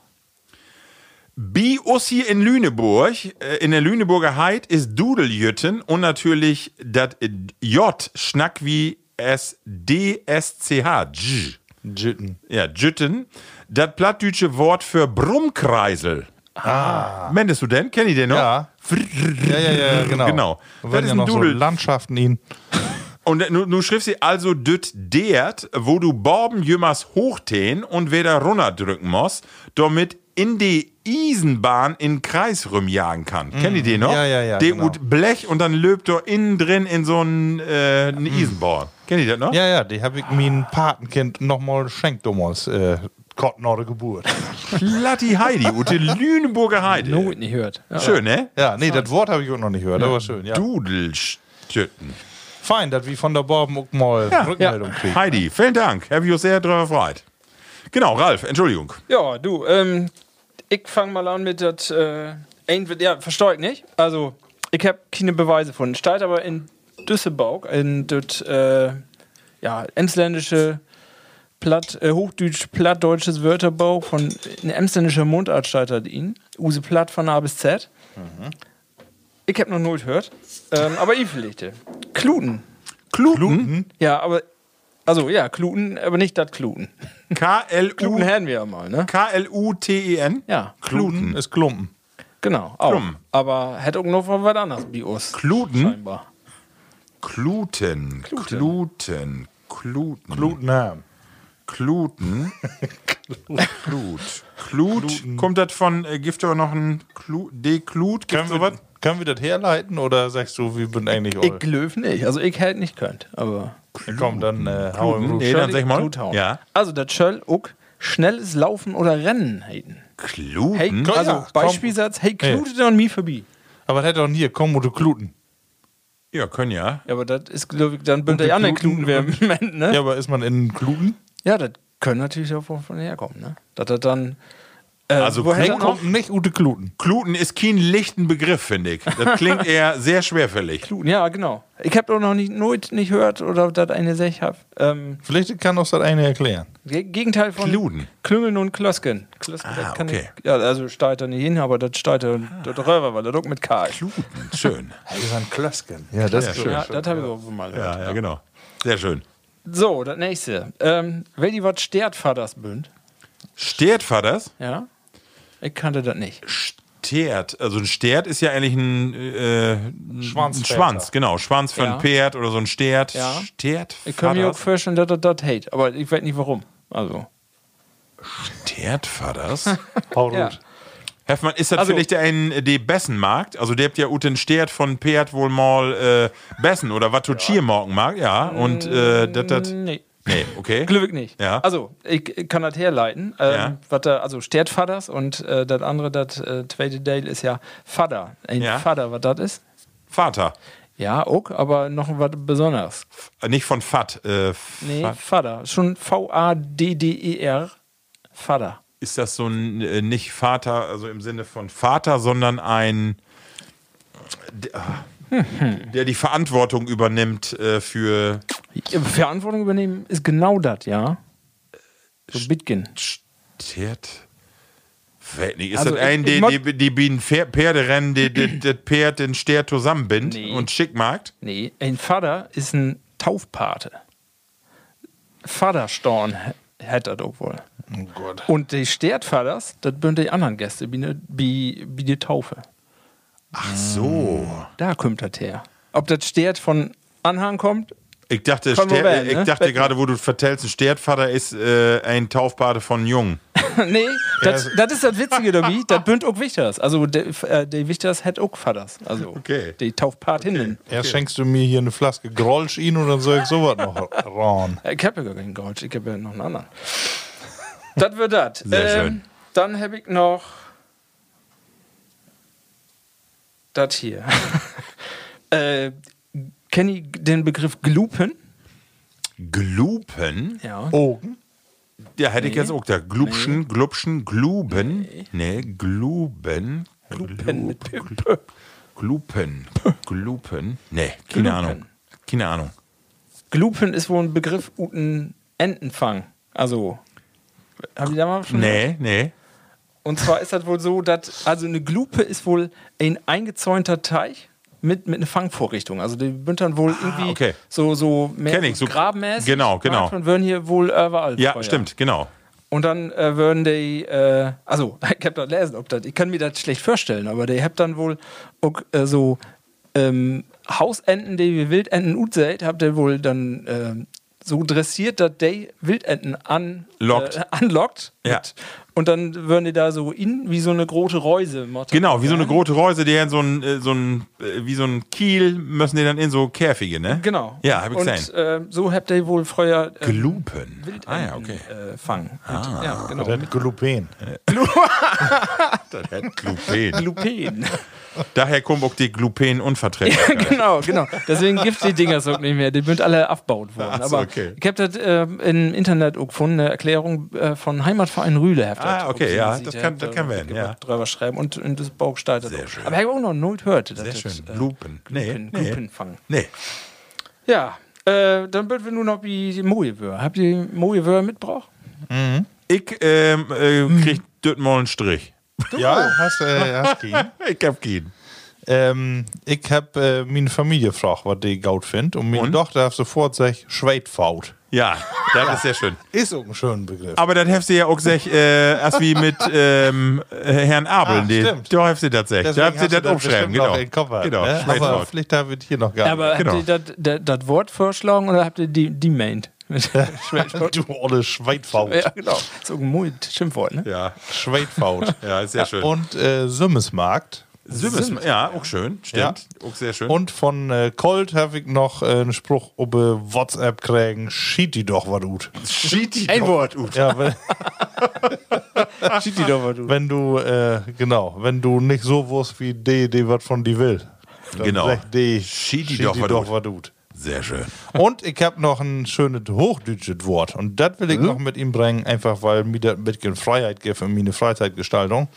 Bi us hier in Lüneburg, äh, in der Lüneburger Heid ist Dudeljütten und natürlich das J schnack wie S D S C H. Dj. Jitten. Ja, Jütten. Das plattdeutsche Wort für Brummkreisel. Ah. Mendest du denn? Kenn ich den noch? Ja. Ja, ja, ja, genau. Genau. Da Das ist ja ein noch so Dudel. Landschaften ihn. Und nu, nu schrift sie also düt dert, wo du Borben jümmers hochtähen und wieder runterdrücken musst, damit in die Eisenbahn in Kreis rumjagen kann. Kennt ihr den noch? Ja, ja, ja, Der genau. ut Blech und dann löbt er innen drin in so einen äh, eine Eisenbahn. Kennt ihr das noch? Ja, ja, die habe ich mein Patenkind nochmal geschenkt damals. Äh, der Geburt. Platti Heidi, ute Lüneburger Heide. No, nicht hört. Ja. Schön, ne? Ja, nee, das Wort habe ich auch noch nicht gehört, aber schön. Ja. Dudelstütten. Fein, dass wir von der Borben auch mal Rückmeldung kriegen. Heidi, vielen Dank. Habe ich uns sehr drüber gefreut. Genau, Ralf, Entschuldigung. Ja, du, ähm, ich fange mal an mit das, äh, entweder, ja, verstehe ich nicht. Also, ich habe keine Beweise von. Steht aber in Düsselburg, in das, äh, ja, emsländische, platt, äh, hochdeutsch, plattdeutsches Wörterbuch von, in emsländischer Mundart steht das ihn. Use Platt von A bis Z. Ich habe noch null gehört. Ähm, aber ich vielleicht. Kluten. Kluten. Ja, aber, also, ja, Kluten, aber nicht das Kluten. K-L-U. Kluten hätten wir ja mal, ne? K-L-U-T-E-N. Ja. Kluten ist Klumpen. Genau, auch. Klum. Aber hätte auch noch was anderes Bios. Kluten? Scheinbar. Kluten. Kluten. Kluten. Kluten haben. Kluten. Klut. Klut. Kommt das von, äh, gibt auch noch ein Klut, D-Klut? Gibt Können wir, können wir das herleiten oder sagst du, wir sind eigentlich Ich löw nicht. Also ich hätte nicht könnt. Aber. Komm, dann äh, hau im. Nee, dann sag ich mal. Kluthauen. Ja. Also das soll auch schnelles Laufen oder Rennen heiten. Kluten? Hey, Komm, also ja, Beispielsatz, hey, klutet an mir vorbei. Aber das hätte doch nie, komm, oder Kluten. Ja, können ja. Ja, aber das ist, glaube ich, dann bin der anderen Kluten wer im Moment, ne? Ja, Ja, aber ist man in Kluten? das können natürlich auch von, von herkommen, ne? Dass das dann. Äh, Also woher Kluten? Kommt nicht Ute Kluten. Kluten ist kein lichten Begriff, finde ich. Das klingt eher sehr schwerfällig. Kluten, ja, genau. Ich habe doch noch nicht, nooit nicht gehört oder das eine Sech hab. Ähm, Vielleicht kann uns das eine erklären. Ge- Gegenteil von Kluden. Klüngeln und Klösken. Klösken das Ah, kann okay. ich, ja, also steigt da nicht hin, aber das steigt da das Röver, weil das auch mit K. Kluten, schön. Das ist ein Klösken. Ja, das ist schön. Ja, das habe ich auch mal gehört. Ja, ja, genau. Sehr schön. So, das nächste. Ähm, wenn die was Stertvaters bünd, Stert war das? ja? Ich kannte das nicht. Stert. Also ein Stert ist ja eigentlich ein, äh, ein Schwanzväter. Schwanz, genau. Schwanz für Ja. ein Pferd oder so ein Stert. Ja. Stert. Ich kann mir auch vorstellen, dass das das hate, aber ich weiß nicht warum. Also. Stert war das? Hau Ja. gut. Heffmann, ist das Also- vielleicht ein die Bessenmarkt? Also der habt ja uten Stert von Pferd wohl mal äh, Bessen oder was du Chiermorgen mag, ja. Und äh, das, das. Nee. Nee, okay. Glücklich nicht. Ja. Also, ich, ich kann das herleiten. Ähm, Ja. was da, also Stertvaters und äh, das andere, das äh, zweite Teil ist ja Vater. Ein Ja. Vater, was das ist? Vater. Ja, auch, aber noch was Besonderes. Äh, Nicht von Fat. Äh, Nee. Vater. Schon V-A-D-D-E-R. Vater. Ist das so ein äh, nicht Vater, also im Sinne von Vater, sondern ein der, ah, der die Verantwortung übernimmt äh, für Verantwortung übernehmen ist genau das, ja. So Bitgen. Stert. Nicht. Ist Also das ein, ich- die, ich die, die, Pfer- Pferderennen, die, die, das Pferd den Stert zusammenbindet Nee. und schick macht? Nee, ein Vater ist ein Taufpate. Vaterstorn hätte das auch wohl. Oh Gott. Und die Stertvaters, das sind die anderen Gäste, wie, ne, wie, wie die Taufe. Ach so. Da kommt das her. Ob das Stert von Anhang kommt? Ich dachte, ich ne? dachte gerade, wo du vertellst, ein Stertvater ist äh, ein Taufpate von Jung. nee, das, das ist das Witzige dabei. Das bünd auch Wichters. Also, der, äh, die Wichters hat auch Vaters. Also, Okay. die Taufpatinnen. Erst schenkst du mir hier eine Flaske Grolsch ihn und dann soll ich sowas noch ran. Ich habe ja gar keinen Gold, ich habe ja noch einen anderen. das wird das. Sehr schön. Dann habe ich noch das hier. äh, Kenne ich den Begriff Glupen? Glupen? Ja. Ogen? Ja, hätte ich jetzt auch da. Glubschen, Glubschen, Gluben. Nee, Gluben. Glupen mit. Glupen. Glupen. Nee, keine Glupen. Ahnung. Keine Ahnung. Glupen ist wohl ein Begriff uten Entenfang. Also, hab ich da mal schon Nee, nee. Und zwar ist das wohl so, dass also eine Glupe ist wohl ein eingezäunter Teich mit, mit einer Fangvorrichtung. Also die dann wohl irgendwie Ah, okay. so, so mehr Kenn ich, so- grabenmäßig. genau, genau. Und würden hier wohl überall. Ja, früher. stimmt, genau. Und dann äh, würden die, äh, also ich hab das lesen, ob das, ich kann mir das schlecht vorstellen, aber die habt dann wohl auch, äh, so ähm, Hausenten, die wie Wildenten ut seid, habt ihr wohl dann ähm, so dressiert, dass die Wildenten an. Äh, anlockt. Ja. Mit- Und dann würden die da so in wie so eine große Reuse. machen. Genau, wie so eine große Reuse, die in so ein, äh, so ein, äh, wie so ein Kiel müssen die dann in so Käfige, ne? Genau. Ja, hab ich Und gesehen. äh, so habt ihr wohl früher Glupen. Wildenten Ah ja, okay. äh, fangen. Mit, ja, genau. Das Glupen. Das hat Glupen. Lupen. Daher kommt auch die Glupen-Unverträglichkeit. genau, genau. Deswegen gibt die Dinger so nicht mehr. Die sind alle abgebaut worden. Ach so, Aber okay. ich habe das äh, im Internet auch gefunden, eine Erklärung äh, von Heimatverein Rühle. Ah, okay, ja, das kann- das da kann werden, ja. Drüber schreiben und, und das Bauch gestaltet. Sehr schön. Aber ich habe auch noch nicht gehört. Sehr das, schön. äh, Glupen. Nee. Glupen fangen. Nee. Ja, äh, dann wird wir nur noch wie die Mojewör. Habt ihr Mojewör mitgebracht? Ich ähm, äh, krieg dort mal einen Strich. Ja, hast du äh, hast keinen. Ich hab keinen. Ähm, ich hab äh, meine Familie gefragt, was die gut findet. Und meine Und? Tochter hat sofort gesagt, Schweitfaut. Ja, das ist sehr schön. Ist auch ein schöner Begriff. Aber das hast du ja auch gesagt, äh, erst wie mit ähm, äh, Herrn Abel. Ah, die, stimmt. da hast du das gesagt. Da hast du das noch genau. den Kopf genau, ne? Aber vielleicht habe ich hier noch gar Aber genau. habt ihr das- das das Wort vorschlagen oder habt ihr die, die meint? Du olle Schweitfaut. ja, genau. So ein Schimpfwort, ne? Ja, Schweitfaut. ja, ist sehr schön. Und äh, Sümmesmarkt. Sümmes, ja, auch schön. Stimmt. Auch sehr schön. Und von äh, Colt habe ich noch äh, einen Spruch ob äh, WhatsApp kriegen. Schied die doch was gut. schied die Ein doch Wort. gut. Ja, wenn, Schied die doch mal, du. wenn du, äh, genau, wenn du nicht so wusst wie die, die was von die will. Dann Genau. sagt die, doch was gut. Sehr schön. Und ich habe noch ein schönes hochdeutsches Wort. Und das will ich Mhm. noch mit ihm bringen, einfach weil mir das ein bisschen Freiheit gibt in meine Freizeitgestaltung.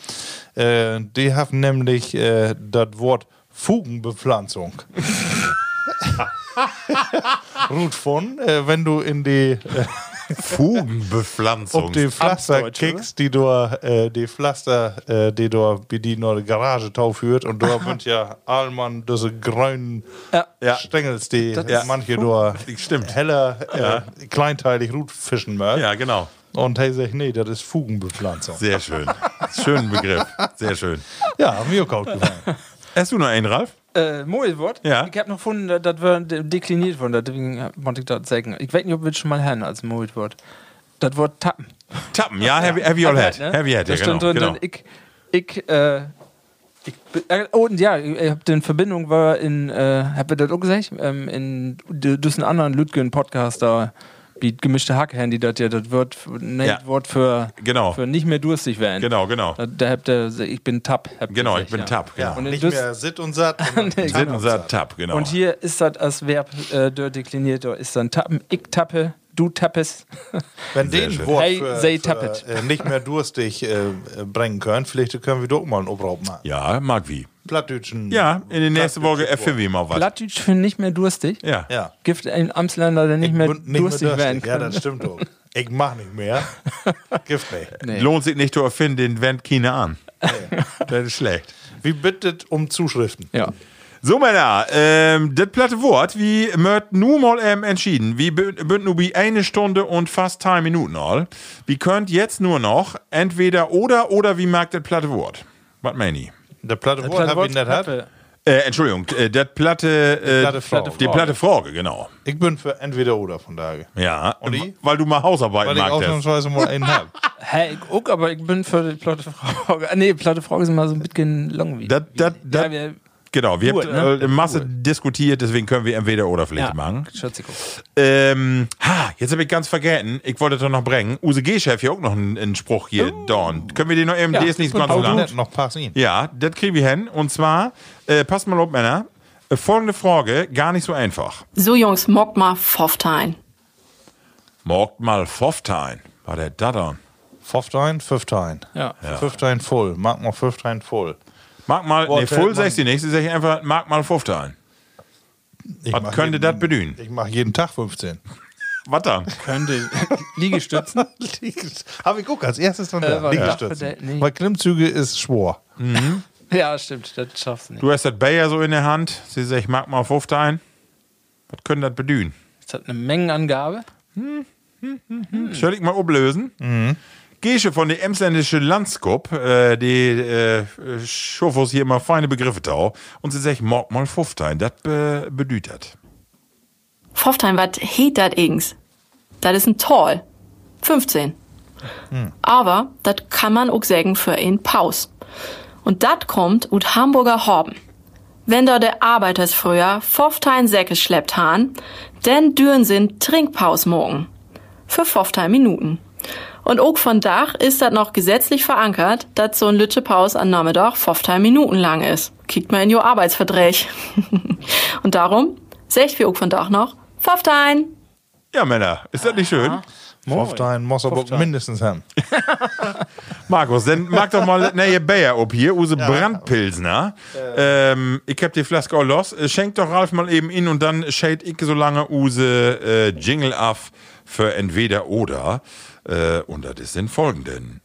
Äh, die haben nämlich äh, das Wort Fugenbepflanzung. Ruth von, äh, wenn du in die, äh, Fugenbepflanzung. ob die Pflaster Amtsdeutsch, oder? kickst, die du, äh, die Pflaster, äh, die du, wie die nur die Garage tau führt, und da sind ja allmann diese grünen Ja. Ja. Stängels, die Ja. manche da Stimmt. heller, äh, kleinteilig Rut fischen mögen. Ja, genau. Und er sagt, nee, das ist Fugenbepflanzung. Sehr schön. Schönen Begriff. Sehr schön. Ja, mir auch gut gefallen. Hast du noch einen, Ralf? Äh, Mojewort? Ja. Ich habe noch gefunden, das de- dekliniert worden, deswegen wollte ich das sagen. Ich weiß nicht, ob wir schon mal hören als Mojewort. Das Wort tappen. Tappen, ja, Heavy, heavy All Head. Ne? Heavy Head, ja, stand genau. drin, genau. Ich, ich, äh, ich, äh, oh, und ja, ich hab den Verbindung war in, äh, hab ich das auch gesagt, ähm, in d- diesen anderen Lütgen Podcast da, wie gemischte Hack-Handy, das ja das Wort, ne, Ja. Wort für, Genau. für nicht mehr durstig werden. Genau, genau. Da, da habt ihr, ich bin Tapp. Genau, ich bin ja. Tapp. Genau. Und in Nicht mehr Sit und Satt. Nee, Sit und sagt Tapp, genau. Und hier ist das als Verb äh, dort dekliniert, ist dann tappen, ich tappe, du tappest. Wenn den. Wort Hey, für, für, äh, nicht mehr durstig äh, bringen können, vielleicht können wir doch mal einen Obraub machen. ja, mag wie. Plattdütschen. Ja, in der nächsten Woche erfüllen wir mal was. Plattdeutsch für nicht mehr durstig. Ja. Ja. Gibt ein Amtsländer, der nicht mehr nicht durstig mehr werden durstig. Ja, kann. das stimmt doch. Ich mach nicht mehr. Gift nicht. Nee. Lohnt sich nicht zu erfinden, den wendet keiner an. das ist schlecht. Wie bittet um Zuschriften? Ja. So, Männer, ähm, das platte Wort, wie möcht nu mal ähm, entschieden. Wir bünd nu wie eine Stunde und fast drei Minuten all. Wir könnt jetzt nur noch entweder oder oder wie mag das platte Wort? Was meine ich? Der platte Wort hab ich nicht hat. Äh, Entschuldigung, äh, das platte, äh, platte Frage. die platte Frage, genau. Ich bin für entweder oder von daher. Ja, Olli? weil du mal Hausarbeit Weil ich magst. ausnahmsweise mal einen hab. Hey, ich auch, aber ich bin für die platte Frage. Nee, platte Frage ist immer so ein bisschen langweilig. Das, das, das, ja, genau, wir Gut, haben ne? äh, Masse diskutiert, deswegen können wir entweder oder vielleicht ja, machen. Ähm, ha, jetzt habe ich ganz vergessen, ich wollte doch noch bringen. Use G-Chef hier auch noch einen, einen Spruch hier, Dorn. Können wir den noch eben, Ja, der ist nicht ganz so lang. noch passen. Ja, das kriegen wir hin. Und zwar, äh, passt mal auf, Männer. Äh, folgende Frage, gar nicht so einfach. So Jungs, mockt mal Pfofftein. Morgt mal Pfofftein. War der da dann? Fünftein, Fünftein. Ja. Fünftein voll. Mag mal Fünftein voll. Mag mal, Boah, nee, du nicht, sie sag einfach, mag mal Pfofftein. Ich Was könnte jeden- das bedühen? Ich mache jeden Tag 15. Was dann? Könnte Liegestützen. Hab ich guck, als erstes dann Äh, da. war Liegestützen. ja. Nee. Weil Klimmzüge ist schwor. ja, stimmt, das schaffst du nicht. Du hast das Bayer so in der Hand. Sie sagt, mag mal Pfofftein. Was könnte das bedühen? Das hat eine Mengenangabe. Soll ich mal ablösen? Gesche von der emsländische Landskop, äh, die äh, schuf uns hier mal feine Begriffe tau. Und sie sagt, morg mal 15, das be bedeutet. Pfofftein, wat heet dat eigens? Dat is ein Tal. 15. Aber dat kann man auch sagen für ein Paus. Und dat kommt ut Hamburger Horben. Wenn da der Arbeiters früher 15 Säcke schleppt han, denn düren sind Trinkpaus morgen. Für 15 Minuten. Und auch von Dach ist dat noch gesetzlich verankert, dass so ein Lütsche Paus an Nachmittag 15 Minuten lang ist. Kickt mal in jo Arbeitsverträg. Und darum, secht wir auch von Dach noch 15. Ja, Männer, ist das nicht schön? Pfofftein muss aber mindestens haben. Markus, dann mag doch mal neue Bayer ob hier, use Brandpilsner. Ähm, ich hab die Flaske auch los. Äh, Schenk doch Ralf mal eben in und dann shade ich so lange use äh, Jingle auf für entweder oder. Äh, und das ist den folgenden.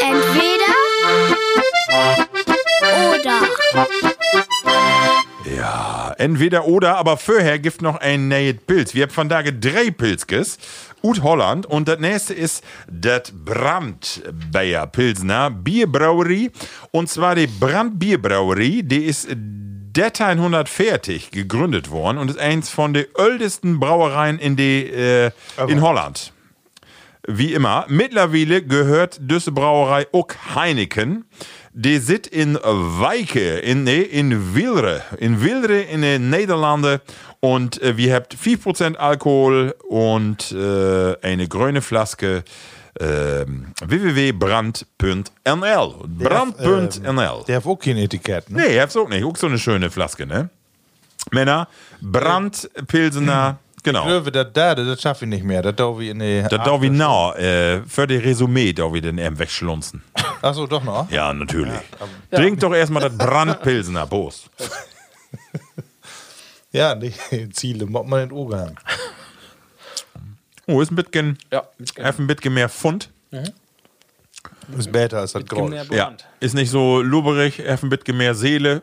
Entweder oder. Ja, entweder oder, aber vorher gibt noch ein neues Pilz. Wir haben von da drei Pilzkes. Ut Holland und das nächste ist das Brandbayer Pilsner Bierbrauerie. Und zwar die Brandbierbrauerie, die ist 1340 gegründet worden und ist eins von den ältesten Brauereien in, die, äh, in Holland. Wie immer, mittlerweile gehört diese Brauerei auch Heineken. Die sitzt in Weike, in, nee, in Wilre. In Wilre in den Niederlanden. Und äh, wir habt 4% Alkohol und äh, eine grüne Flaske äh, www.brand.nl. Brand.nl. Der hat auch kein Etikett, ne? Nee, habt's auch nicht. Auch so eine schöne Flaske, ne? Männer, Brand, Pilsener, genau. Ich glaube, das da, das schaffe ich nicht mehr. Das darf ich in die. Da darf ich nah, äh, für die Resümee darf ich den eben wegschlunzen. Achso, doch noch. Ja, natürlich. Trink doch erstmal das Brandpilsener, Prost. Ja, die Ziele muss man in den Augen haben. Oh, ist ein bisschen, Ja, hat ein bisschen mehr Pfund. Ist besser als das Grau. mehr Ja, ist nicht so lubberig, hat ein bisschen mehr Seele.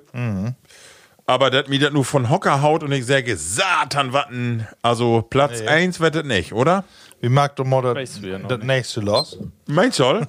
Aber das mir das nur von Hocker haut und ich sage, Satan, watten. Also Platz 1 wird das nicht, oder? Wie mag du mal das, ja das nächste los? Meinst du?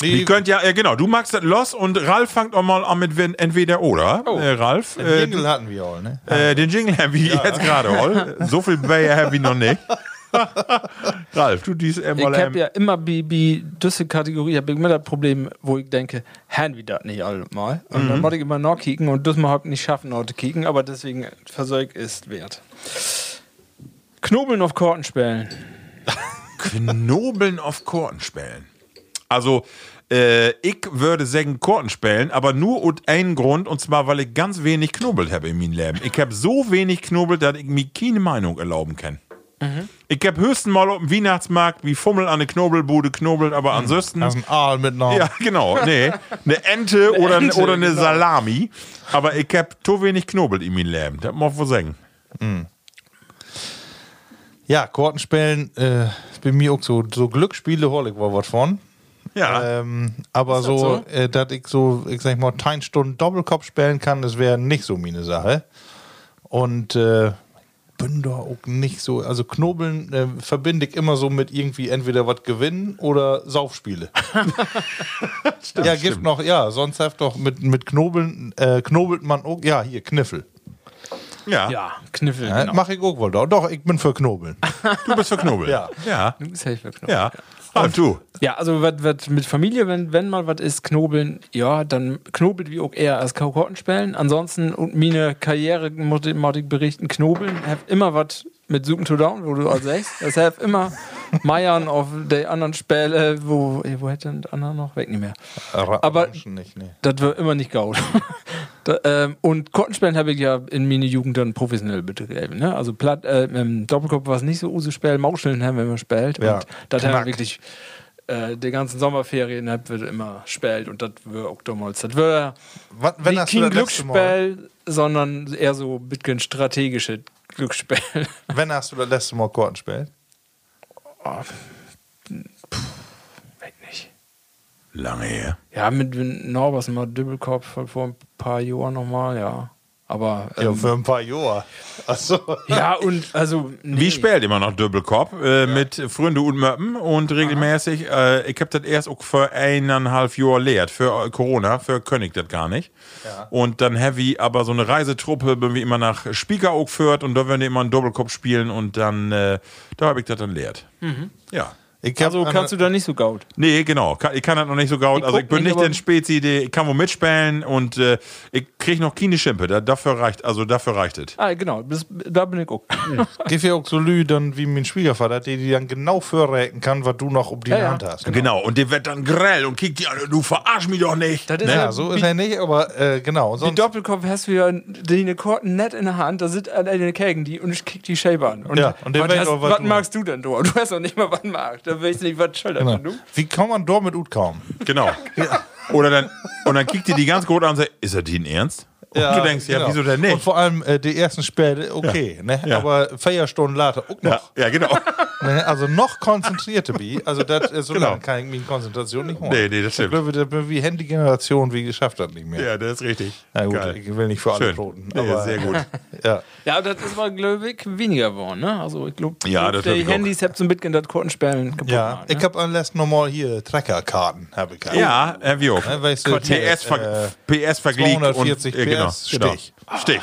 Die könnt ja, ja genau, du magst das los und Ralf fangt auch mal an mit wenn- entweder oder. Äh, Ralf, Den äh, Jingle hatten wir auch, ne? Äh, den Jingle haben wir jetzt gerade all. So viel Bayer haben wir noch nicht. Ralf, du dies Ich einmal. habe ja immer bei, bei diese Kategorie hab ich immer das Problem, wo ich denke, haben wir das nicht alle mal. Und Mhm. dann muss ich immer noch kicken und das mal halt nicht schaffen, noch zu kicken, aber deswegen Versorg ist wert. Knobeln auf Korten spielen. Knobeln auf Kortenspellen. Also, äh, ich würde sagen Kortenspellen, aber nur aus einem Grund, und zwar, weil ich ganz wenig knobelt habe in meinem Leben. Ich habe so wenig knobelt, dass ich mir keine Meinung erlauben kann. Ich habe höchstens mal auf dem Weihnachtsmarkt wie Fummel an der Knobelbude knobelt, aber ansonsten. Das ist ein Aal mit Namen. Ja, genau. Nee, eine Ente, oder, Ente, oder eine genau. Salami. Aber ich hab zu wenig knobelt in meinem Leben. Das muss ich wohl sagen. Ja, Kortenspielen äh, ist bei mir auch so, so Glücksspiele hol ich war was von. Ja. Ähm, aber so, so? Äh, dass ich so, ich sag mal, 10 Stunden Doppelkopf spielen kann, das wäre nicht so meine Sache. Und äh, bin da auch nicht so, also Knobeln äh, verbinde ich immer so mit irgendwie entweder was gewinnen oder Saufspiele. ja, gibt noch, ja, sonst hat doch mit, mit Knobeln, äh, knobelt man auch, ja, hier, Kniffel. ja. Ja, Kniffel. Ja, genau. Mach ich auch wohl. Doch, doch, ich bin für Knobeln. Du bist für Knobel. Ja. Ja. Du bist helfer Knobeln. Ja. Ah, du. Ja, also wat, wat mit Familie, wenn, wenn mal was ist, knobeln, ja, dann knobelt wie auch eher als Korten spielen. Ansonsten, und meine Karriere, muss ich, muss ich berichten, knobeln, hab immer was mit Suchen to Down, wo du auch sagst. Das hab immer Meiern auf der anderen Spiele, wo, wo hätte der andere noch? Weg nicht mehr. Aber- nicht, nee. Das war immer nicht gaut. da, ähm, und Kortenspielen habe ich ja in meiner Jugend dann professionell betrieben. Ne? Also Platt, äh, Doppelkopf war es nicht so use spielen, Mauscheln haben wir immer gespielt. Ja, und das haben wir wirklich äh, die ganzen Sommerferien hab wir immer gespielt und das war auch damals. Das wenn nicht kein Glücksspiel, sondern eher so ein bisschen strategische Glücksspiel. wenn hast du das letzte Mal gespielt? Weg nicht. Lange her. Ja, mit Norbers mal Dübbelkopf vor ein paar Jahren nochmal, ja. Aber Ja, ähm, für ein paar Jahre. Also, ja, und also. Nee. Wie spielt immer noch Doppelkopf äh, mit Fründe und Möppen und regelmäßig. Äh, ich hab das erst auch für eineinhalb Jahre lehrt, für äh, Corona, für König das gar nicht. Und dann Heavy, aber so eine Reisetruppe, bin wir immer nach Spieker auch führt und da werden die immer einen Doppelkopf spielen und dann, äh, da habe ich das dann lehrt. Ja. Also kannst du da nicht so gaut. Nee, genau. Kann, ich kann das noch nicht so gaut. Ich Also ich bin nicht, nicht den Spezi, der, ich kann wohl mitspielen und äh, ich krieg noch keine Schimpe. Da, dafür reicht, also dafür reicht es. Ah, genau, das, da bin ich auch. Gib ja auch so Lü dann wie mein Schwiegervater, der die dann genau vorräten kann, was du noch um die Ja, ja. Hand hast. Genau. und der wird dann grell und kickt die an, du verarsch mich doch nicht. Das ist Ja, so ist er nicht, aber äh, genau. Die Sonst, Doppelkopf hast du ja die eine Korten nett in der Hand, da sind alle Kägen die und ich kick die Shape an. Und, Ja, und der was, weiß hast, auch, was was du magst du denn, du? Du hast doch nicht mal was magst. Da weißt du nicht, was schuld genau. du. Wie kann man damit gut kommen? Genau. Oder dann, und dann kickt die die ganz gut an und sagt, ist er den Ernst? Und du denkst, ja, genau. wieso denn Und nicht? vor allem äh, die ersten Späte, okay, ne? Ja. aber vier Stunden later auch noch. Ja, ja, genau. Ne? Also noch konzentrierter bi. Also das ist so Genau. lange kann ich mich Konzentration nicht holen. Nee, nee, das stimmt. Ich glaube, das wie Handy-Generation, wie geschafft hat nicht mehr. Ja, das ist richtig. Na gut, Geil. ich will nicht für alle Schön. Broten. Aber, sehr gut. Ja. Ja, das ist aber, glaube ich, weniger geworden, ne? Also, ich glaube, Ja, das glaub die ich auch. Handys habt so ein bisschen das Kortenspielen kaputt Ja, ich ne? habe anlässt nochmal hier Treckerkarten, habe ich gehabt. Ja, Herr Wioch. Ne, weißt du, PS, äh, PS vergleicht 240 und, äh, genau, PS, genau. Stich. Stich.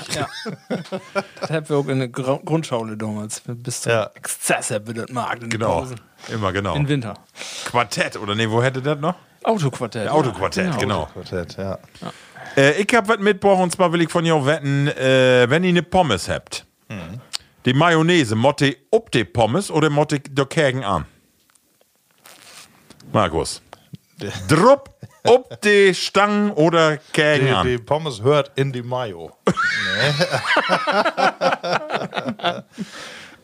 Das habt wir auch in der Grundschule damals. Bis zum Ja. Exzess habt ihr das mag in den Genau. Pausen. Immer genau. Im Winter. Quartett, oder nee, wo hätte das noch? Autoquartett. Autoquartett, genau. Quartett, ja. Äh, ich hab was mitgebracht und zwar will ich von dir wetten, äh, wenn ihr eine Pommes habt, die Mayonnaise, motte ob die Pommes oder motte der Kägen an? Markus. Drupp ob die Stangen oder Kägen Die, an? die Pommes hört in die Mayo.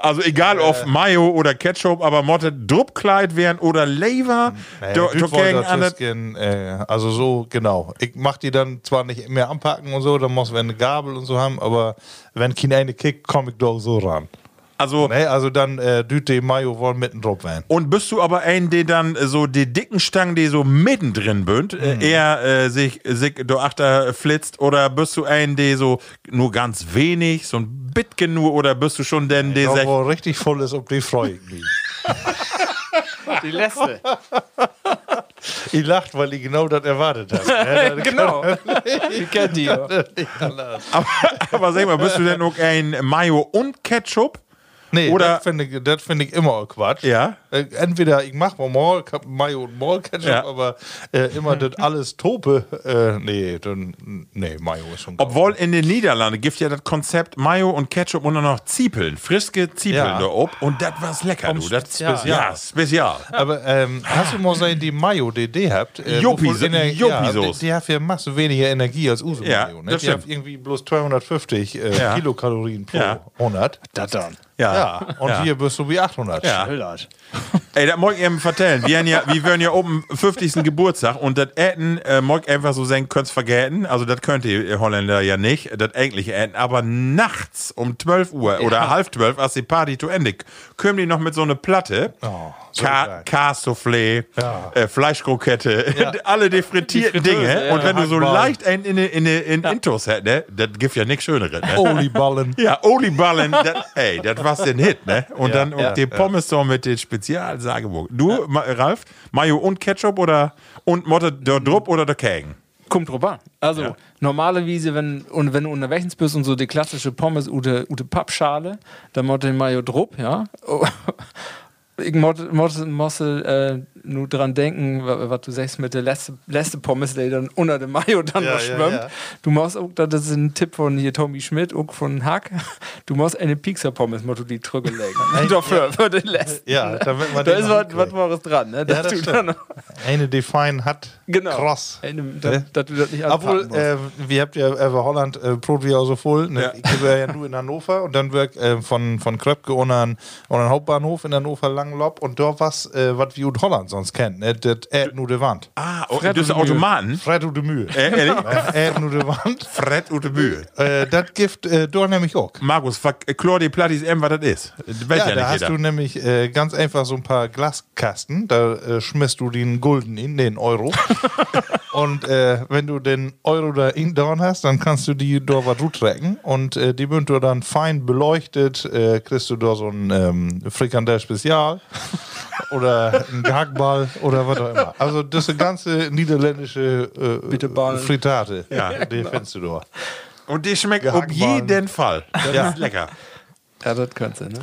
Also egal ob Mayo oder Ketchup, aber motte Druppkleid wären oder Lever, Naja, das an. bisschen, äh, also so, genau. Ich mach die dann zwar nicht mehr anpacken und so, dann muss wir eine Gabel und so haben, aber wenn kein eine kickt, komm ich doch so ran. Also Ne, also dann äh, düt die Mayo wollen mitten drauf werden. Und bist du aber ein, der dann äh, so die dicken Stangen, die so mittendrin bünd, äh, eher äh, sich, sich do achter flitzt? Oder bist du ein, der so nur ganz wenig, so ein bisschen nur? Oder bist du schon denn, der sagt, wo richtig voll ist, ob die freue ich mich. Die letzte. Ich lacht, weil ich genau das erwartet habe. Genau. Die kennt die. ja. aber, aber sag mal, bist du denn auch ein Mayo und Ketchup? Nee, Oder- das finde ich, das find ich immer Quatsch. Ja. Äh, Entweder ich mache mal Mall, Mayo und Mall Ketchup, Ja. aber äh, immer das alles Tope, äh, nee, dann, nee, Mayo ist schon. Obwohl in den Niederlanden gibt ja das Konzept Mayo und Ketchup und dann noch Ziepeln, friske Ziepeln Ja. da ob. Und das war's lecker, du. Das Spezial. Ja, spezial. Aber ähm, hast du mal gesehen, die Mayo, die die habt? Äh, wovon Ener- Jopi-Sauce. die, die hat ja weniger Energie als Uso Ja, Mayo. Ne? das Die hat irgendwie bloß 250 äh, Ja. Kilokalorien pro Ja. 100. Das dann. Ja. Ja, und Ja. hier bist du wie 800. Ja. Ey, das mag ich eben vertellen. Wir ja, wir werden ja oben 50. Geburtstag und das Äten äh, mag ich einfach so sagen, könnt's vergessen. Also das könnt ihr Holländer ja nicht, das eigentliche Äten. Aber nachts um 12 Uhr oder halb 12, als die Party zu Ende, kommen die noch mit so einer Platte. Oh, so. Cassoufflé, Ja. äh, Fleischkrokette, Ja. alle die frittierten Die Dinge. ja. Und wenn du so leicht ein in, in, in, in Intos hättest, ne, das gibt ja nichts Schöneres. Ne? Oliballen. Ja, Oliballen, ey, das war's den Hit, ne? Und dann ja, und die ja. Pommes so mit den Spezialsageburg. Du, Ma- Ralf, Mayo und Ketchup oder und Motte der Drupp oder der Kägen? Kommt an. Also, Ja. normale Wiese, wenn, und wenn du unterwegs bist und so die klassische Pommes, ute, ute Pappschale, dann mott den Mayo drupp, ja. Ich muss, muss, muss äh, nur dran denken, wa- was du sagst mit der letzte, letzte Pommes, die dann unter dem Mayo dann Ja, noch ja, schwimmt. ja. Du musst auch, das ist ein Tipp von hier Tommy Schmidt, auch von Hack, du musst eine Pizza-Pommes, musst du die Trücke legen. Dafür, für den letzten. Ja, damit man Da den ist was, was Wahres dran, ne? Dass das du Eine, die fein hat. genau. Krass. Eine, Ne? dass, dass du das nicht Obwohl, äh, wir habt ja über Holland äh, Brot wie auch so voll. Ne? Ja. Ich war ja nur in Hannover und dann wirk äh, von, von Kröpke und an, und an Hauptbahnhof in Hannover Langlob und da was, äh, was wie in Holland sonst kennt, ne? Das ät nur die Wand. Ah, oh, Fred das ist. Automaten. Fred und die Mühe. Äh, ehrlich? Ät nur die Wand. Fred und die Mühe. Äh, das gibt äh, dort nämlich auch. Markus, verklor die Plattis eben, was das ist. Das Ja, ja, da hast jeder. du nämlich äh, ganz einfach so ein paar Glaskasten, da äh, schmisst du den Gulden in, den Euro. und äh, wenn du den Euro da in dran hast, dann kannst du die da was trecken und äh, die wird du dann fein beleuchtet, äh, kriegst du da so ein ähm, Frikandel Spezial oder ein Gehackball oder was auch immer. Also das ist eine ganze niederländische äh. Fritate. Ja. Die findest du da. Und die schmeckt auf jeden Fall. Das Ja. ist lecker. Ja, das könnte ne?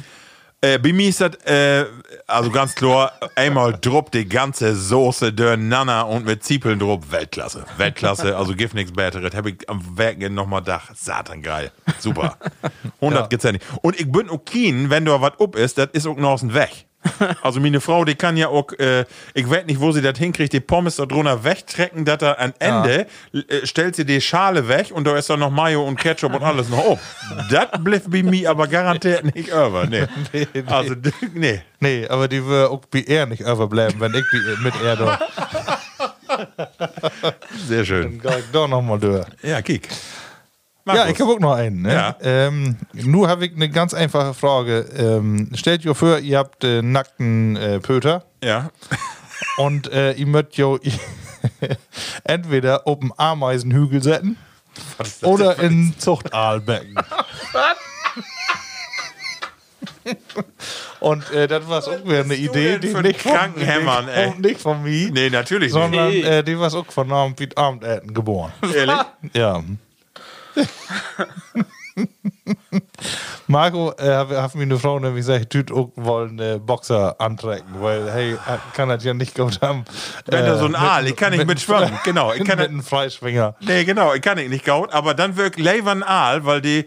Äh, bei mir ist das, äh, also ganz klar, einmal drop die ganze Soße durcheinander und mit Zwiebeln drauf. Weltklasse. Weltklasse, also gibt nichts Besseres. Habe ich am Werken nochmal Dach. Satan geil. Super. 100 geht's ja. Und ich bin auch keen, wenn da was up ist, das ist auch noch aus dem Weg. Also meine Frau, die kann ja auch, äh, ich weiß nicht, wo sie das hinkriegt, die Pommes da drunter wegtrecken, dass er am Ende äh, stellt sie die Schale weg und da ist dann noch Mayo und Ketchup und alles noch auf. das bleibt bei mir aber garantiert nicht über. Nee. Nee, nee. Also, nee. Nee, aber die wird auch bei er nicht überbleiben, wenn ich mit er da. Sehr schön. Dann geh ich doch nochmal durch. Ja, kick. Ja, Markus. ich habe auch noch einen. Ne? Ja. Ähm, nur habe ich eine ganz einfache Frage. Ähm, stellt euch vor, ihr habt äh, nackten äh, Pöter Ja. und äh, ihr möchtet jo entweder auf dem Ameisenhügel setzen oder in Zuchtaalbecken. Und äh, das war auch wieder eine Idee, die nicht von, Krankenhämmern, ey? nicht, nicht von mir, Nee, natürlich sondern nicht. äh, die war auch von Abend geboren. Ehrlich? Ja. Marco äh, hat mir eine Frau nämlich gesagt, tüt auch wollen äh, Boxer antrecken, weil hey, er kann das ja nicht gut haben. Wenn äh, da so ein Aal, ich kann nicht mit schwimmen. Genau, ich kann mit nicht- einem Freischwinger. Nee, genau, ich kann ich nicht gaut, aber dann wirkt Leivern Aal, weil die,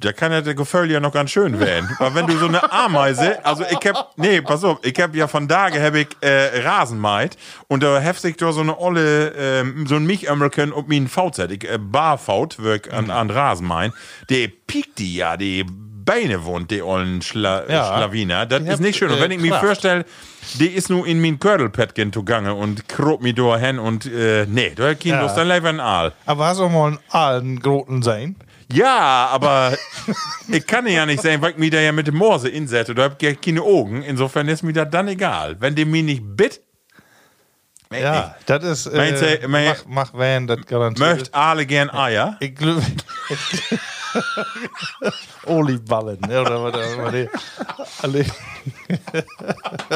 da kann ja der Gefühl ja noch ganz schön werden. Aber wenn du so eine Ameise, also ich hab, nee, pass auf, ich hab ja von Tage hab ich äh, Rasenmeit und da heft sich da so eine olle, ähm, so ein Milchömmelken ob mir ein VZ, ich, äh, Barfaut wirk an, an Rasenmein, der piekt die ja, die Beine wohnt, die ollen Schla Ja. Schlawiner. Das ist nicht schön. Und äh, wenn ich mir vorstelle, die ist nur in mein Kördelpättchen zugange und krob mir da hin und, äh, nee, da hat kein Ja. Lust, dann lieber ein Aal. Aber hast du auch mal einen Aalen Groten sein? Ja, aber ich kann ja nicht sagen, weil ich mich da ja mit dem Morse insetze. Da hab ich ja keine Augen. Insofern ist mir das dann egal. Wenn die mich nicht bit, Ja, das ist. Äh, du, mach, mach Van, das garantiert. möchte alle gern Eier. Ich glaube. Oliballen? Oder was auch immer.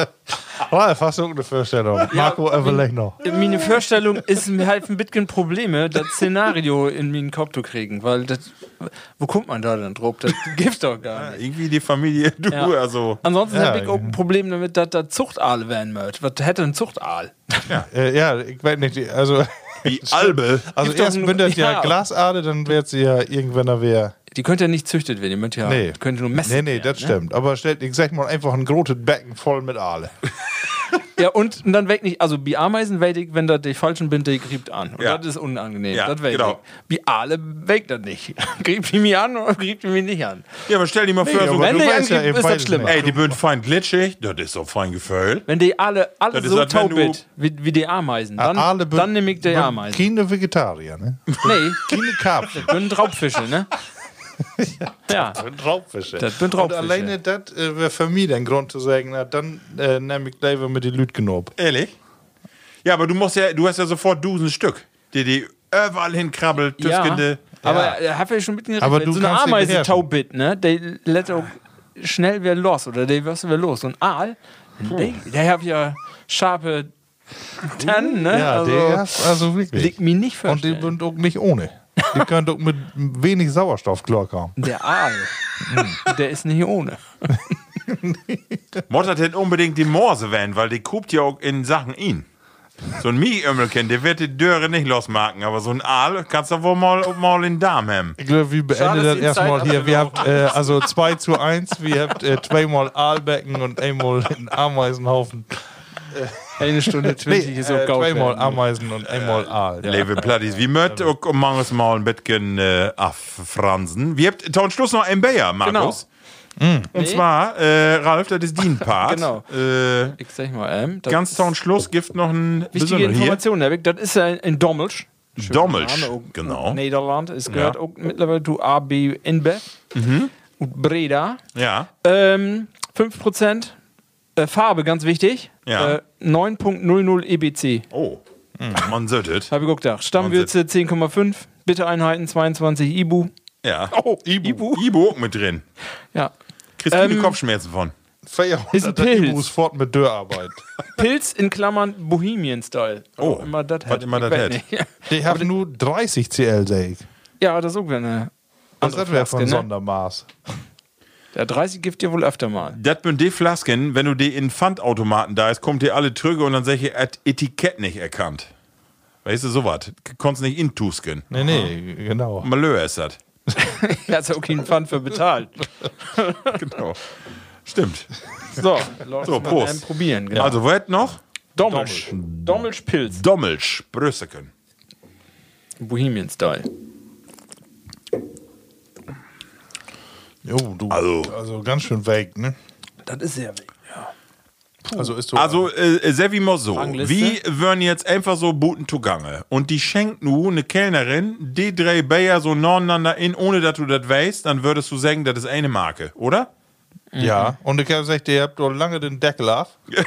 die- Alle. Ralf, hast du auch eine Vorstellung? Marco, überleg noch. Meine Vorstellung ist mir halt ein bisschen Probleme, das Szenario in meinen Kopf zu kriegen, weil das, wo kommt man da denn drauf? Das gibt's doch gar nicht. Irgendwie die Familie, du, Ja. also. Ansonsten Ja, habe ich auch ein Problem damit, dass das Zuchtaal werden wird. Was hätte ein Zuchtaal? Äh, ja, ich weiß nicht. die- Also, Wie Albe. also Gibt erst wenn das ja, ja. Glasade, dann wird sie ja irgendwann da wer. Die könnte ja nicht züchtet werden, die könnte ja, Nee. könnte nur messen. Nee, nee, werden, das ne? stimmt. Aber stellt, ich sag mal einfach ein großes Becken voll mit Aale. Ja, und, und dann weg nicht, also bei Ameisen weiß ich, wenn da die falschen bin, die griebt an. Und Ja. das ist unangenehm. Ja, das weiß genau. ich. Bei Aale weg das nicht. griebt die mich an oder griebt die mich nicht an? Ja, aber stell dir mal vor, aber so, wenn du die weißt ja ist das nicht. ey, die bünd fein glitschig, das ist so fein Gefühl. Wenn die alle, alle ist, so wenn taub sind, wie, wie die Ameisen, dann, Aale bin- dann nehme ich die Ameisen. Keine Vegetarier, ne? Nee, Keine Karpfen. das sind Raubfische, ne? ja. Raubfische. Das sind Und Raubfische. alleine das äh, wäre für mich der Grund zu sagen, na, dann äh, nehme ich lieber mit den Lütgen ab. Ehrlich? Ja, aber du musst ja, du hast ja sofort Dusen Stück, die die überall hinkrabbelt, Ja, Tüskende. aber ja. habe ich schon mitgerechnet. Aber du so eine kannst dich Ameise beherrschen. taub bit, ne? Der lässt auch schnell wieder los oder der wirst du wieder los. Und Aal, der, der hat ja scharfe Tannen, ne? Ja, also, der ist also wirklich. liegt mir nicht Und die sind auch nicht ohne. Die können doch mit wenig Sauerstoff klarkommen. Der Aal, der ist nicht ohne. Mottert hätte unbedingt die Morse werden, weil die guckt ja auch in Sachen ihn. So ein Mieömmelchen, der wird die Döre nicht losmachen, aber so ein Aal kannst du wohl mal, mal in den Darm haben. Ich glaube, wir beenden das erstmal hier. Wir habt äh, also 2 zu 1. Wir habt äh, zweimal Aalbecken und einmal einen Ameisenhaufen. Eine Stunde 20 ist auch äh, werden. Ameisen und einmal Aal. Ja. Liebe Plattis, wie möcht auch manches Mal ein bisschen äh, affransen. Wir habt zum Schluss noch ein Bayer, Markus. Und zwar, äh, Ralf, das ist dein Part. Genau. Äh, Ich sag mal, ähm, das ganz zum Schluss gibt noch ein wichtige. Information, Herr das ist ja in Dommelsch. Dommelsch, genau. Nederland. Es gehört Ja. auch mittlerweile zu AB InBev und Breda. Ja. Ähm, 5% äh, Farbe, ganz wichtig. Ja. Äh, 9.00 EBC. Oh, man söttet. Habe ich gedacht. Stammwürze 10,5, Bittereinheiten 22 Ibu. Ja. Oh, Ibu. Ibu auch mit drin. Ja. Kriegst du Ähm, die Kopfschmerzen von. Ist ein Pilz. Pilz. fort mit Dörrarbeit. Pilz in Klammern Bohemian-Style. Oh, immer das hat. immer Ich das hat. nicht. Die haben nur 30 CL, sag ich. Ja, das ist auch eine. Das wäre von ne? Sondermaß. Der 30 gibt dir wohl öfter mal. Das sind die Flasken, wenn du die in Pfandautomaten da ist, kommt dir alle Trüge und dann sag ich, Etikett nicht erkannt. Weißt du, sowas. Konntest nicht intusken. Nee, nee, genau. Malheur ist das. Er hat ja auch keinen Pfand für bezahlt. Genau. Stimmt. So, Leute, So, Prost. probieren. Genau. Also, was noch? Dommelsch. Dommelsch Pilz. Dommelsch, Brüsseken. Bohemian-Style. Jo, du. Also- also ganz schön weg, ne? Das ist sehr weg. Also ist so. Also, äh, Sevi mal so. Wie würden jetzt einfach so Buten zugange? Und die schenkt nu eine Kellnerin, die drei Bayer so nebeneinander in, ohne dass du das weißt, dann würdest du sagen, das ist eine Marke, oder? ja. Und ich habe gesagt, ihr habt doch lange den Deckel auf.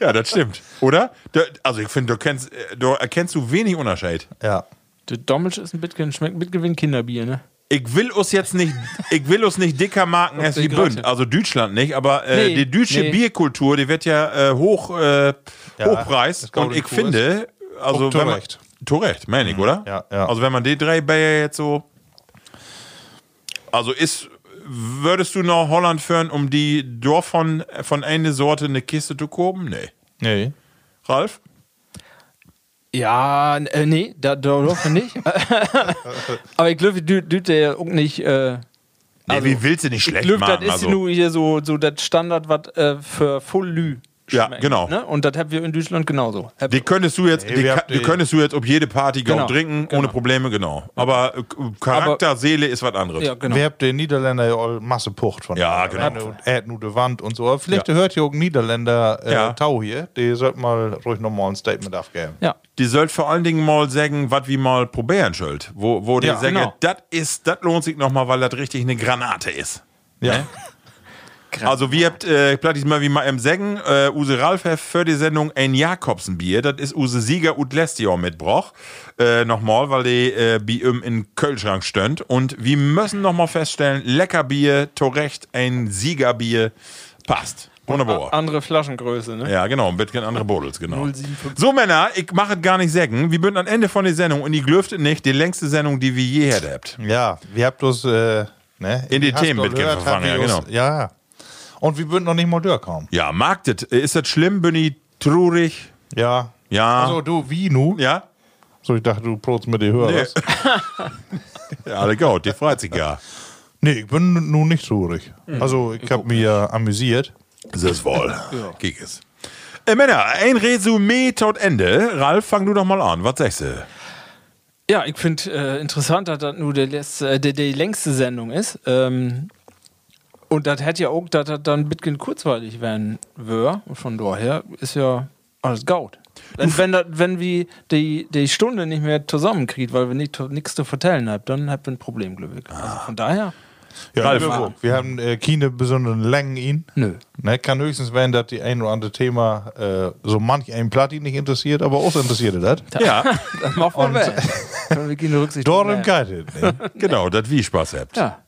Ja, das stimmt. Oder? Da, also, ich finde, du, kennst, äh, du erkennst du wenig Unterschied. Ja. Der Dommelsch ist ein Bitcoin, schmeckt ein Kinderbier, ne? Ich will uns jetzt nicht, ich will uns nicht dicker marken als wie die. Bünd. Also Deutschland nicht, aber äh, Nee, die deutsche nee. Bierkultur, die wird ja äh, hoch, äh, hochpreis. das Und ich finde, also Auch wenn man, zurecht. zu Recht, meine ich, oder? Ja, ja. Also wenn man die drei Bayer jetzt so, also ist, würdest du nach Holland führen, um die Dorf von, von einer Sorte eine Kiste zu kaufen? Nee. Nee. Ralf? Ja, äh, nee, da, wir nicht. Aber ich glaube, du, du der auch nicht. Äh, Nee, Also, wie willst du nicht schlecht ich glaube, das machen? ist Also, nur hier so, so das Standard, was äh, für Full Lü Ja, schmeckt, genau. Ne? Und das haben wir in Deutschland genauso. Hab- die könntest du jetzt, Nee, die, die die- könntest du jetzt auf jede Party gehen Genau, trinken, ohne genau. Probleme, genau. Aber äh, Charakter, Seele ist was anderes. ja, genau. Wir habt den Niederländer ja all Masse Pucht von. Ja, genau. Und er hat nur die Wand und so. Aber vielleicht hört ihr auch einen Niederländer äh, Ja. Tau hier. Die sollte mal ruhig nochmal ein Statement abgeben. ja. Die sollt vor allen Dingen mal sagen, was wir mal probieren sollt. Wo, wo die Ja, sagen, genau. das ist, das lohnt sich nochmal, weil das richtig eine Granate ist. Ja. Also wir habt, äh, ich platt mal wie mal im Sägen, äh, Use Ralf hat für die Sendung ein Jakobsenbier, das ist Use Sieger und Jahr mitbroch. Äh, nochmal, weil die äh, bei ihm in Kölschrank stönt. Und wir müssen nochmal feststellen, lecker Bier, to Recht, ein Siegerbier passt. Wunderbar. Andere Flaschengröße, ne? Ja, genau, ein bisschen andere Bodels, genau. 075. So, Männer, ich mache es gar nicht sagen. Wir sind am Ende von der Sendung und die glüftet nicht die längste Sendung, die wir je habt. Ja, wir habt uns äh, ne, In die Themen ihr ja, genau. Ja. Und wir würden noch nicht mal durchkommen. Ja, mag das. Ist das schlimm? Bin ich traurig? Ja. Ja. Also du, wie nu? Ja? So, ich dachte, du protst mit dir hörst. Ja, alle gut, die freut sich ja. Nee, ich bin nun nicht traurig. Hm. Also, ich habe mir amüsiert. Das ist wohl. Kick es. Äh, Männer, ein Resümee tot Ende. Ralf, fang du doch mal an. Was sagst du? Ja, ich finde äh, interessant, dass das nur der letzte, äh, der, die längste Sendung ist. Ähm, und das hätte ja auch, dass das dann ein bisschen kurzweilig werden würde. Und von daher ist ja alles gaut. Wenn, wenn, dat, wenn wir die, die Stunde nicht mehr zusammenkriegt, weil wir nichts zu vertellen haben, dann habt ihr ein Problem, glaube ich. Also von daher, Ja, Ralf. wir, wir haben äh, keine besonderen Längen ihn. nö. Ne, kann höchstens werden, dass die ein oder andere Thema äh, so manch ein Platin nicht interessiert, aber auch interessiert das. Ja, Das macht man weg. Wir keine Rücksicht Darum geht es. Ne? genau, das wie Spaß habt. Ja.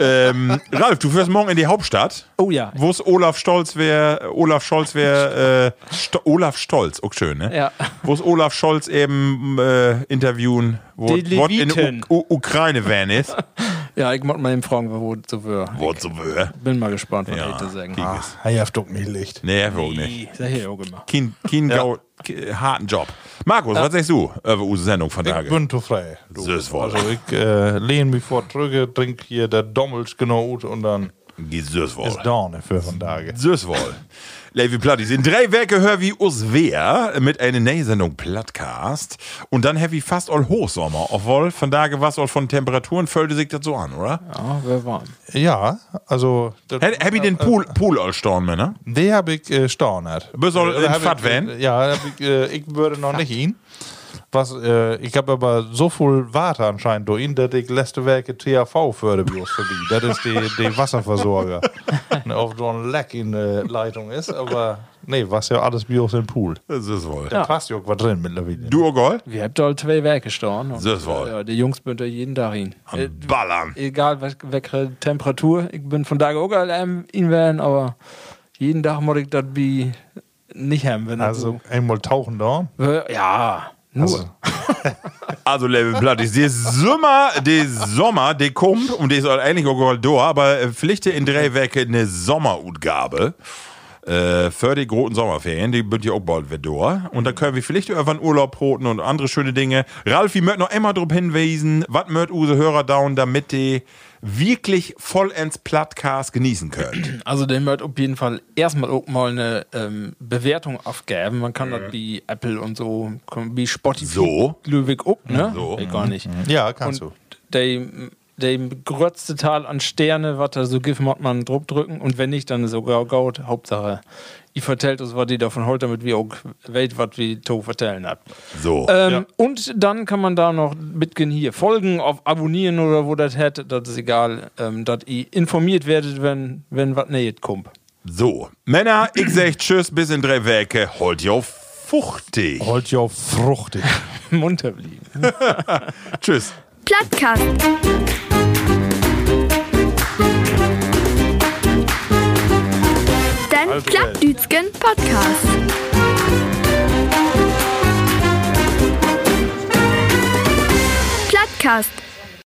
Ähm, Ralf, du fährst morgen in die Hauptstadt. Oh ja. Wo es Olaf Stolz wäre, Olaf Scholz wäre, äh, Sto Olaf Stolz, auch schön, ne? Ja. Wo es Olaf Scholz eben äh, interviewen, wo in. U U Ukraine van ist. Ja, ich muss mal eben fragen, wo so wird. Wo so wäre. Bin mal gespannt, was Ja, ich zu sagen habe. es. Er hat doch nicht Licht. Nee, auch nicht. Sag ich auch immer. Kein, kein ke- harten Job. Markus, was sagst du über unsere Sendung von Ich Tage? bin zu frei. Wohl. Also ich äh, lehne mich vor drücke, trink hier der Dommels genau und dann Gesöswohl. Ist Dorne für von Tage. Süßwohl. Levi Plattis. In drei Werke hör wie us wer mit einer Nähsendung Plattcast. Und dann heavy fast all Hochsommer. Obwohl, von daher was all von Temperaturen fölte sich das so an, oder? Ja, wäre warm. Ja, also. Hab hab ich den Pool, Pool all storn, ne? Die habe ich äh, stornert. Bist du Äh, in hab Fat ich, Van? äh, Ja, hab ich, äh, ich würde noch nicht hin. Was, äh, ich habe aber so viel Water anscheinend durch ihn, dass ich letzte Werke THV für die Bios vorbei. Das ist die, die Wasserversorger. Ob so ein Leck in der Leitung ist, aber nee, was ja alles Bios im Pool. Süßwohl. Da passt ja auch was drin mittlerweile. Du, Ogol? Wir haben da zwei Werke stehen. und, Das war. Ja, die Jungs bin da jeden Tag hin. Äh, Ballern. egal was- welche Temperatur. Ich bin von Tage auch allein in werden, aber jeden Tag muss ich das wie nicht haben. Wenn das Also einmal tauchen da. so, ja, nur. Also, Also, Levi Plattis, der Sommer, der Sommer, der kommt, und der ist eigentlich auch da, aber äh, Pflichte in drei Werke eine Sommerutgabe. Äh, für die großen Sommerferien, die wird ja auch bald wieder. Und da können wir vielleicht irgendwann Urlaub broten und andere schöne Dinge. Ralf, ich möchte noch immer darauf hinweisen, was möcht use Hörer down, damit die wirklich vollends Plattcast genießen könnt. Also den wird auf jeden Fall erstmal auch mal eine ähm, Bewertung aufgeben. Man kann das wie Apple und so, wie Spotify, So. Löwig up, ne? So. Ich gar nicht. ja, kannst Und der, der größte Teil an Sterne, was da so gibt, muss man drauf drücken. Und wenn nicht, dann sogar gaut. Hauptsache, ich vertellt uns, was die davon holt, damit wir auch weit, was wir to vertellen habt. So. Ähm, Und dann kann man da noch mitgehen hier folgen, auf abonnieren oder wo das hätte, das ist egal, ähm, dass ihr informiert werdet, wenn, wenn was näht kommt. So. Männer, ich sag Tschüss bis in drei Werke. Holt ihr fuchtig. du. Holt ja fruchtig. Munter blieben. Tschüss. Plattkast. Den Also, Plattdütschen Podcast. Plattkast.